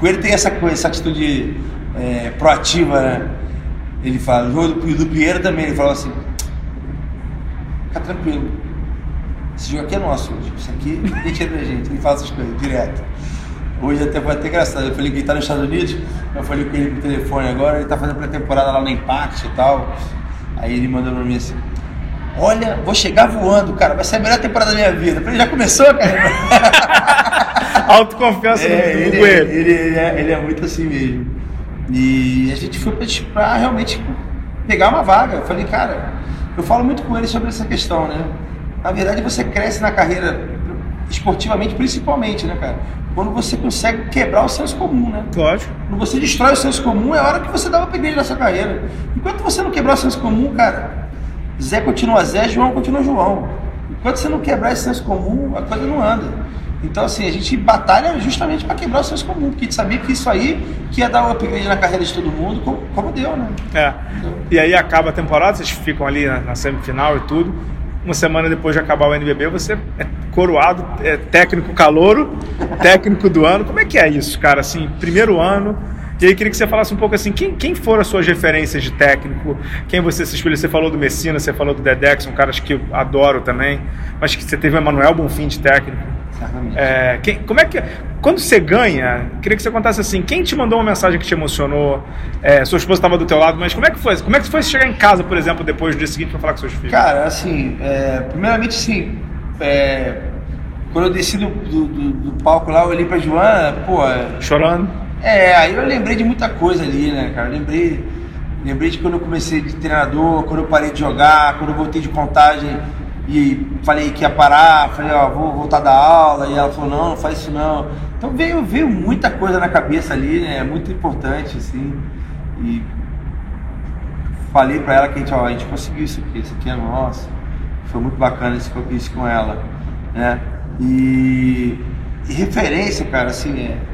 Com ele tem essa coisa, essa atitude é, proativa, né? Ele fala, o jogo do, do Pinheiro também, ele falou assim, fica tranquilo, esse jogo aqui é nosso hoje, isso aqui ninguém tira da gente, ele fala essas coisas direto. Hoje até foi até engraçado, eu falei que ele está nos Estados Unidos, eu falei com ele por telefone agora, ele está fazendo pré-temporada lá no Impact e tal, aí ele mandou pra mim assim, olha, vou chegar voando, cara, vai ser a melhor temporada da minha vida. Eu falei, já começou, cara? [LAUGHS] Autoconfiança é, do, ele, ele, ele, é, ele é muito assim mesmo. E a gente foi para realmente pegar uma vaga. Eu falei, cara, eu falo muito com ele sobre essa questão, né? Na verdade, você cresce na carreira esportivamente, principalmente, né, cara? Quando você consegue quebrar o senso comum, né? Lógico. Quando você destrói o senso comum, é a hora que você dá uma upgrade na sua carreira. Enquanto você não quebrar o senso comum, cara, Zé continua Zé, João continua João. Enquanto você não quebrar esse senso comum, a coisa não anda. Então, assim, a gente batalha justamente para quebrar o senso comum, porque a gente sabia que isso aí que ia dar um upgrade na carreira de todo mundo, como, como deu, né? É. E aí acaba a temporada, vocês ficam ali na, na, semifinal e tudo. Uma semana depois de acabar o NBB, você é coroado, é técnico calouro, técnico do ano. Como é que é isso, cara? Assim, primeiro ano, e aí queria que você falasse um pouco assim, quem, quem foram as suas referências de técnico? Quem você se espelha? Você falou do Messina, você falou do Dedex, um cara que eu adoro também, mas que você teve o Emanuel Bonfim de técnico. É, quem, como é que quando você ganha, queria que você contasse assim, quem te mandou uma mensagem que te emocionou? É, sua esposa estava do teu lado, mas como é que foi? Como é que foi chegar em casa, por exemplo, depois do dia seguinte para falar com seus filhos? Cara, assim, é, primeiramente sim, é, quando eu desci do, do, do, do palco lá, eu olhei para Joana, pô, chorando. É, aí eu lembrei de muita coisa ali, né, cara? lembrei, lembrei de quando eu comecei de treinador, quando eu parei de jogar, quando eu voltei de contagem e falei que ia parar, falei, ó, vou voltar da aula, e ela falou, não, não faz isso não. Então veio, veio muita coisa na cabeça ali, né? É muito importante, assim. E falei pra ela que a gente, ó, a gente conseguiu isso aqui, isso aqui é nosso. Foi muito bacana isso, isso com ela, né? E, e referência, cara, assim, é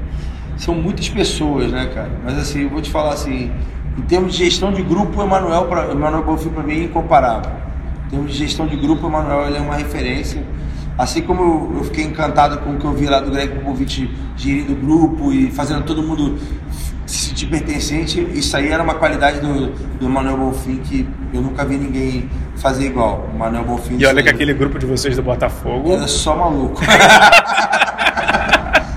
são muitas pessoas, né, cara? Mas assim, eu vou te falar assim, em termos de gestão de grupo, o Emanuel Bonfim para mim é incomparável. Em termos de gestão de grupo, o Emanuel ele é uma referência. Assim como eu, fiquei encantado com o que eu vi lá do Greg Popovich gerindo o grupo e fazendo todo mundo se sentir pertencente, isso aí era uma qualidade do, do Manuel Bonfim que eu nunca vi ninguém fazer igual. O Manuel Bonfim. E olha que aquele grupo de vocês do Botafogo. Era só maluco. [LAUGHS]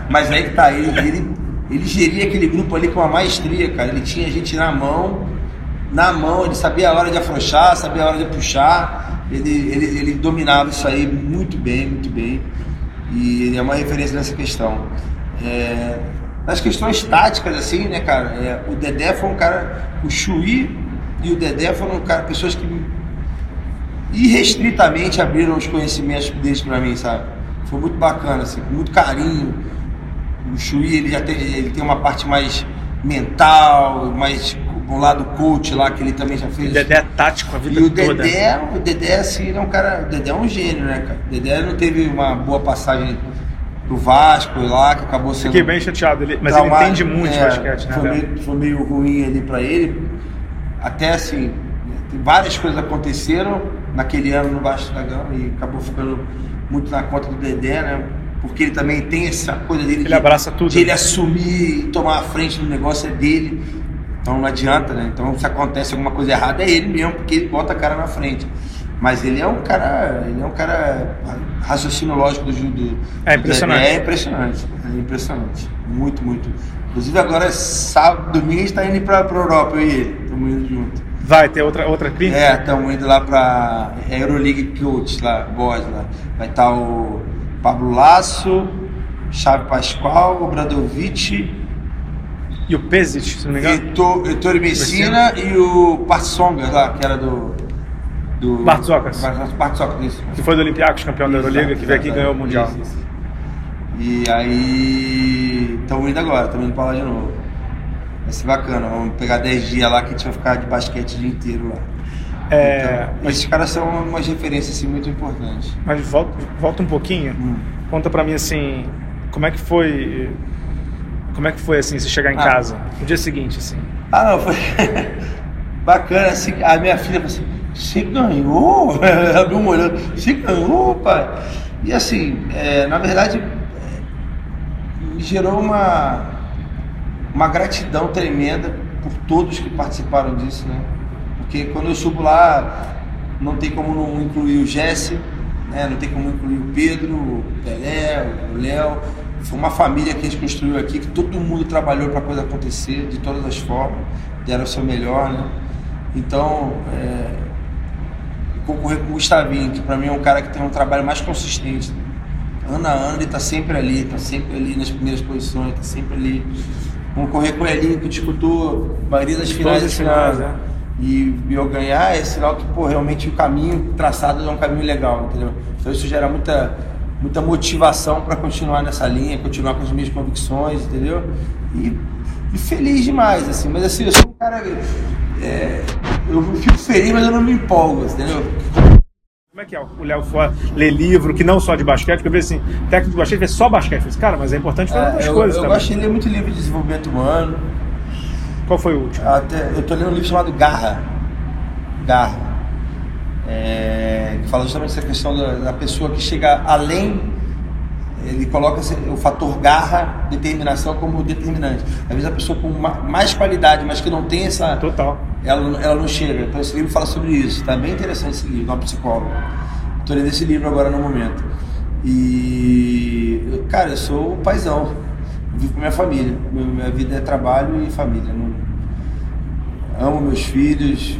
Mas aí que tá, ele, ele ele geria aquele grupo ali com uma maestria, cara. Ele tinha a gente na mão, na mão, ele sabia a hora de afrouxar, sabia a hora de puxar. Ele, ele, ele dominava isso aí muito bem, muito bem. E ele é uma referência nessa questão. É, nas questões táticas, assim, né, cara? É, o Dedé foi um cara. O Chuí e o Dedé foram cara, pessoas que irrestritamente abriram os conhecimentos deles para mim, sabe? Foi muito bacana, assim, com muito carinho o Chuí ele já tem, ele tem uma parte mais mental, mais um lado coach lá que ele também já fez. O Dedé é tático a vida e o toda. Dedé, o Dedé assim, é um cara, o Dedé é um gênio, né, cara? O Dedé não teve uma boa passagem do Vasco lá, que acabou sendo. Fiquei bem chateado, ele, mas ele entende muito é, basquete, né? Foi meio, foi meio ruim ali para ele. Até assim, várias coisas aconteceram naquele ano no Vasco da Gama e acabou ficando muito na conta do Dedé, né? porque ele também tem essa coisa dele ele de, abraça tudo. de ele assumir e tomar a frente do negócio é dele. Então não adianta, né? Então se acontece alguma coisa errada é ele mesmo, porque ele bota a cara na frente. Mas ele é um cara, ele é um cara raciocínio lógico do, do É impressionante. É impressionante, é impressionante. Muito, muito. Inclusive agora sábado, domingo a gente tá indo para a Europa eu e ele, estamos indo junto. Vai ter outra outra clínica? É, estamos indo lá para Euroleague Coach lá, Boss lá. Vai estar tá o Pablo Lasso, Chave Pascoal, Obradovic. E o Pesic, se não me engano? Heitor Messina e o Partsonga lá, que era do. do Bartzocas. Bartzocas, isso. Que foi do Olympiacos, campeão da Euroliga, que veio aqui e ganhou o Mundial. Isso, isso. E aí. Estamos indo agora, estamos indo para lá de novo. Vai ser bacana, vamos pegar 10 dias lá que a gente vai ficar de basquete o dia inteiro lá. É, então, mas esses caras são umas referências assim, muito importantes. Mas volta, volta um pouquinho, hum. conta para mim assim, como é que foi, como é que foi assim, você chegar em ah. casa, no dia seguinte assim? Ah, não, foi [LAUGHS] bacana, assim, a minha filha falou assim, você ganhou? [LAUGHS] Abriu um olhando, você ganhou, pai? E assim, é, na verdade, me gerou uma, uma gratidão tremenda por todos que participaram disso, né? Porque quando eu subo lá, não tem como não incluir o Jesse, né? não tem como incluir o Pedro, o Pelé, o Léo. Foi uma família que a gente construiu aqui, que todo mundo trabalhou para a coisa acontecer de todas as formas, deram o seu melhor, né? Então, é, concorrer com o Gustavinho, que para mim é um cara que tem um trabalho mais consistente. Ano a ano ele está sempre ali, está sempre ali nas primeiras posições, está sempre ali. Concorrer com o Elinho, que disputou a maioria das finais das finais, né? E, e eu ganhar é sinal que, pô, realmente o caminho traçado é um caminho legal, entendeu? Então isso gera muita, muita motivação para continuar nessa linha, continuar com as minhas convicções, entendeu? E, e feliz demais, assim. Mas assim, eu sou um cara. É, eu fico feliz, mas eu não me empolgo, entendeu? Como é que é o Léo for ler livro, que não só de basquete, porque eu vejo assim, técnico de basquete vê só basquete. Eu falei, cara, mas é importante falar É, outras eu, coisas eu também. gosto de ler muito livro de desenvolvimento humano. Qual foi o último? Até, eu tô lendo um livro chamado Garra. Garra. É, que fala justamente essa questão da, da pessoa que chega além. Ele coloca o fator garra, determinação como determinante. Às vezes a pessoa com ma- mais qualidade, mas que não tem essa. Total. Ela, ela não chega. Então esse livro fala sobre isso. Tá bem interessante esse livro, uma psicóloga. Estou lendo esse livro agora no momento. E, cara, eu sou paizão. Vivo com minha família. Minha vida é trabalho e família. Não, amo meus filhos,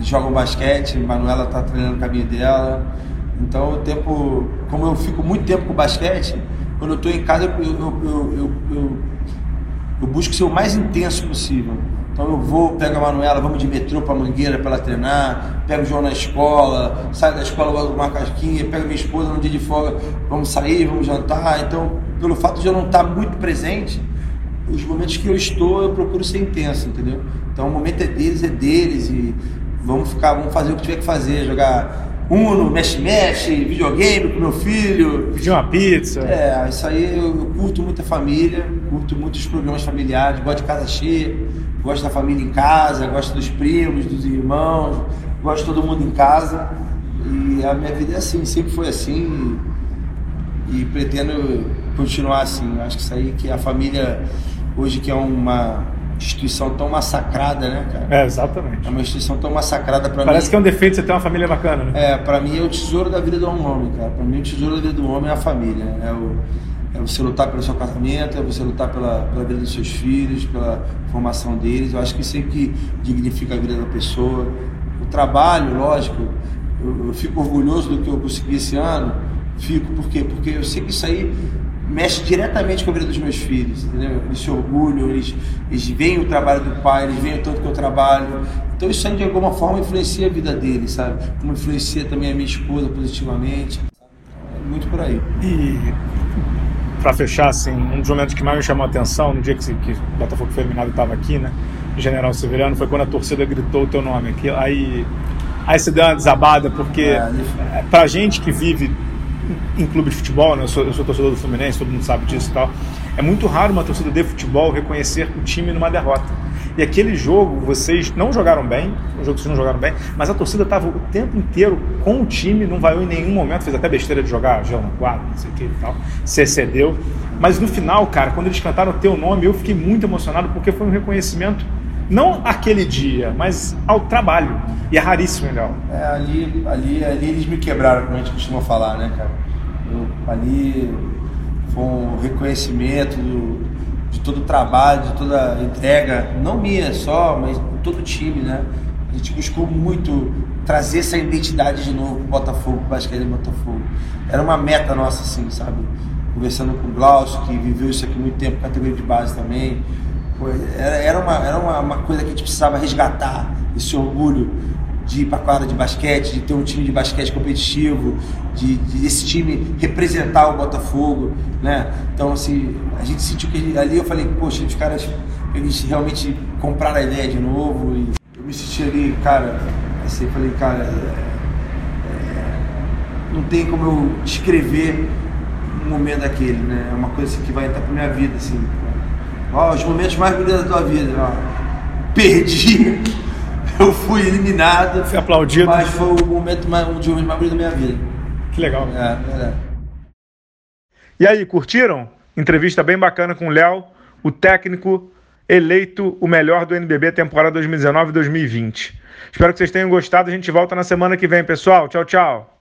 jogam basquete, Manuela tá treinando o caminho dela. Então o tempo, como eu fico muito tempo com basquete, quando eu tô em casa eu, eu, eu, eu, busco ser o mais intenso possível. Então eu vou, pego a Manuela, vamos de metrô pra Mangueira para ela treinar, pego o João na escola, saio da escola, vou uma casquinha, pego minha esposa no dia de folga, vamos sair, vamos jantar. Então, pelo fato de eu não estar muito presente, os momentos que eu estou, eu procuro ser intenso, entendeu? Então o momento é deles, é deles e vamos ficar, vamos fazer o que tiver que fazer, jogar Uno, mexe-mexe, videogame com meu filho. Pedir uma pizza. É, isso aí eu, eu curto muito a família, curto muito os programas familiares, gosto de casa cheia, gosto da família em casa, gosto dos primos, dos irmãos, gosto de todo mundo em casa. E a minha vida é assim, sempre foi assim e, e pretendo continuar assim. Acho que isso aí que a família hoje que é uma instituição tão massacrada, né, cara? É, exatamente. É uma instituição tão massacrada para mim. Parece que é um defeito você ter uma família bacana, né? É, pra mim é o tesouro da vida um homem, cara. Pra mim o tesouro da vida do homem é a família. É, o, é você lutar pelo seu casamento, é você lutar pela, pela vida dos seus filhos, pela formação deles. Eu acho que isso é que dignifica a vida da pessoa. O trabalho, lógico, eu, eu fico orgulhoso do que eu consegui esse ano. Fico, por quê? Porque eu sei que isso aí mexe diretamente com a vida dos meus filhos, entendeu? Eles se orgulham, eles, eles veem o trabalho do pai, eles veem o tanto que eu trabalho. Então isso aí de alguma forma influencia a vida deles, sabe? Como influencia também a minha esposa positivamente. É muito por aí. E para fechar, assim, um dos momentos que mais me chamou a atenção no dia que, que o Botafogo foi eliminado estava aqui, né? General Severiano, foi quando a torcida gritou o teu nome aqui. Aí, aí você deu uma desabada, porque é, pra gente que vive em clube de futebol, né? eu, sou, eu sou torcedor do Fluminense, todo mundo sabe disso e tal. É muito raro uma torcida de futebol reconhecer o time numa derrota. E aquele jogo, vocês não jogaram bem, o jogo vocês não jogaram bem, mas a torcida estava o tempo inteiro com o time, não vaiou em nenhum momento, fez até besteira de jogar gel no quadro, não sei o que e tal, se excedeu. Mas no final, cara, quando eles cantaram o teu nome, eu fiquei muito emocionado porque foi um reconhecimento, não aquele dia, mas ao trabalho. E é raríssimo, legal. É, ali, ali, ali eles me quebraram, como a gente costuma falar, né, cara? Eu, ali foi um reconhecimento do, de todo o trabalho, de toda a entrega, não minha só, mas todo o time, né? A gente buscou muito trazer essa identidade de novo pro Botafogo, pro basquete do Botafogo. Era uma meta nossa, assim, sabe? Conversando com o Glaucio, que viveu isso aqui muito tempo, categoria de base também. Era, uma, era uma, uma coisa que a gente precisava resgatar, esse orgulho de ir para quadra de basquete, de ter um time de basquete competitivo, de, de esse time representar o Botafogo, né? Então, assim, a gente sentiu que ali eu falei, poxa, os caras, eles realmente compraram a ideia de novo e eu me senti ali, cara, assim, falei, cara, é, é, não tem como eu descrever um momento daquele, né? É uma coisa assim, que vai entrar pra minha vida, assim. Ó, os momentos mais bonitos da tua vida, ó. Perdi, [LAUGHS] eu fui eliminado. Fui aplaudido. Mas foi o momento mais, um dos momentos mais bonitos da minha vida. Que legal. É, verdade. E aí, curtiram? Entrevista bem bacana com o Léo, o técnico eleito o melhor do NBB temporada 2019-2020. Espero que vocês tenham gostado. A gente volta na semana que vem, pessoal. Tchau, tchau.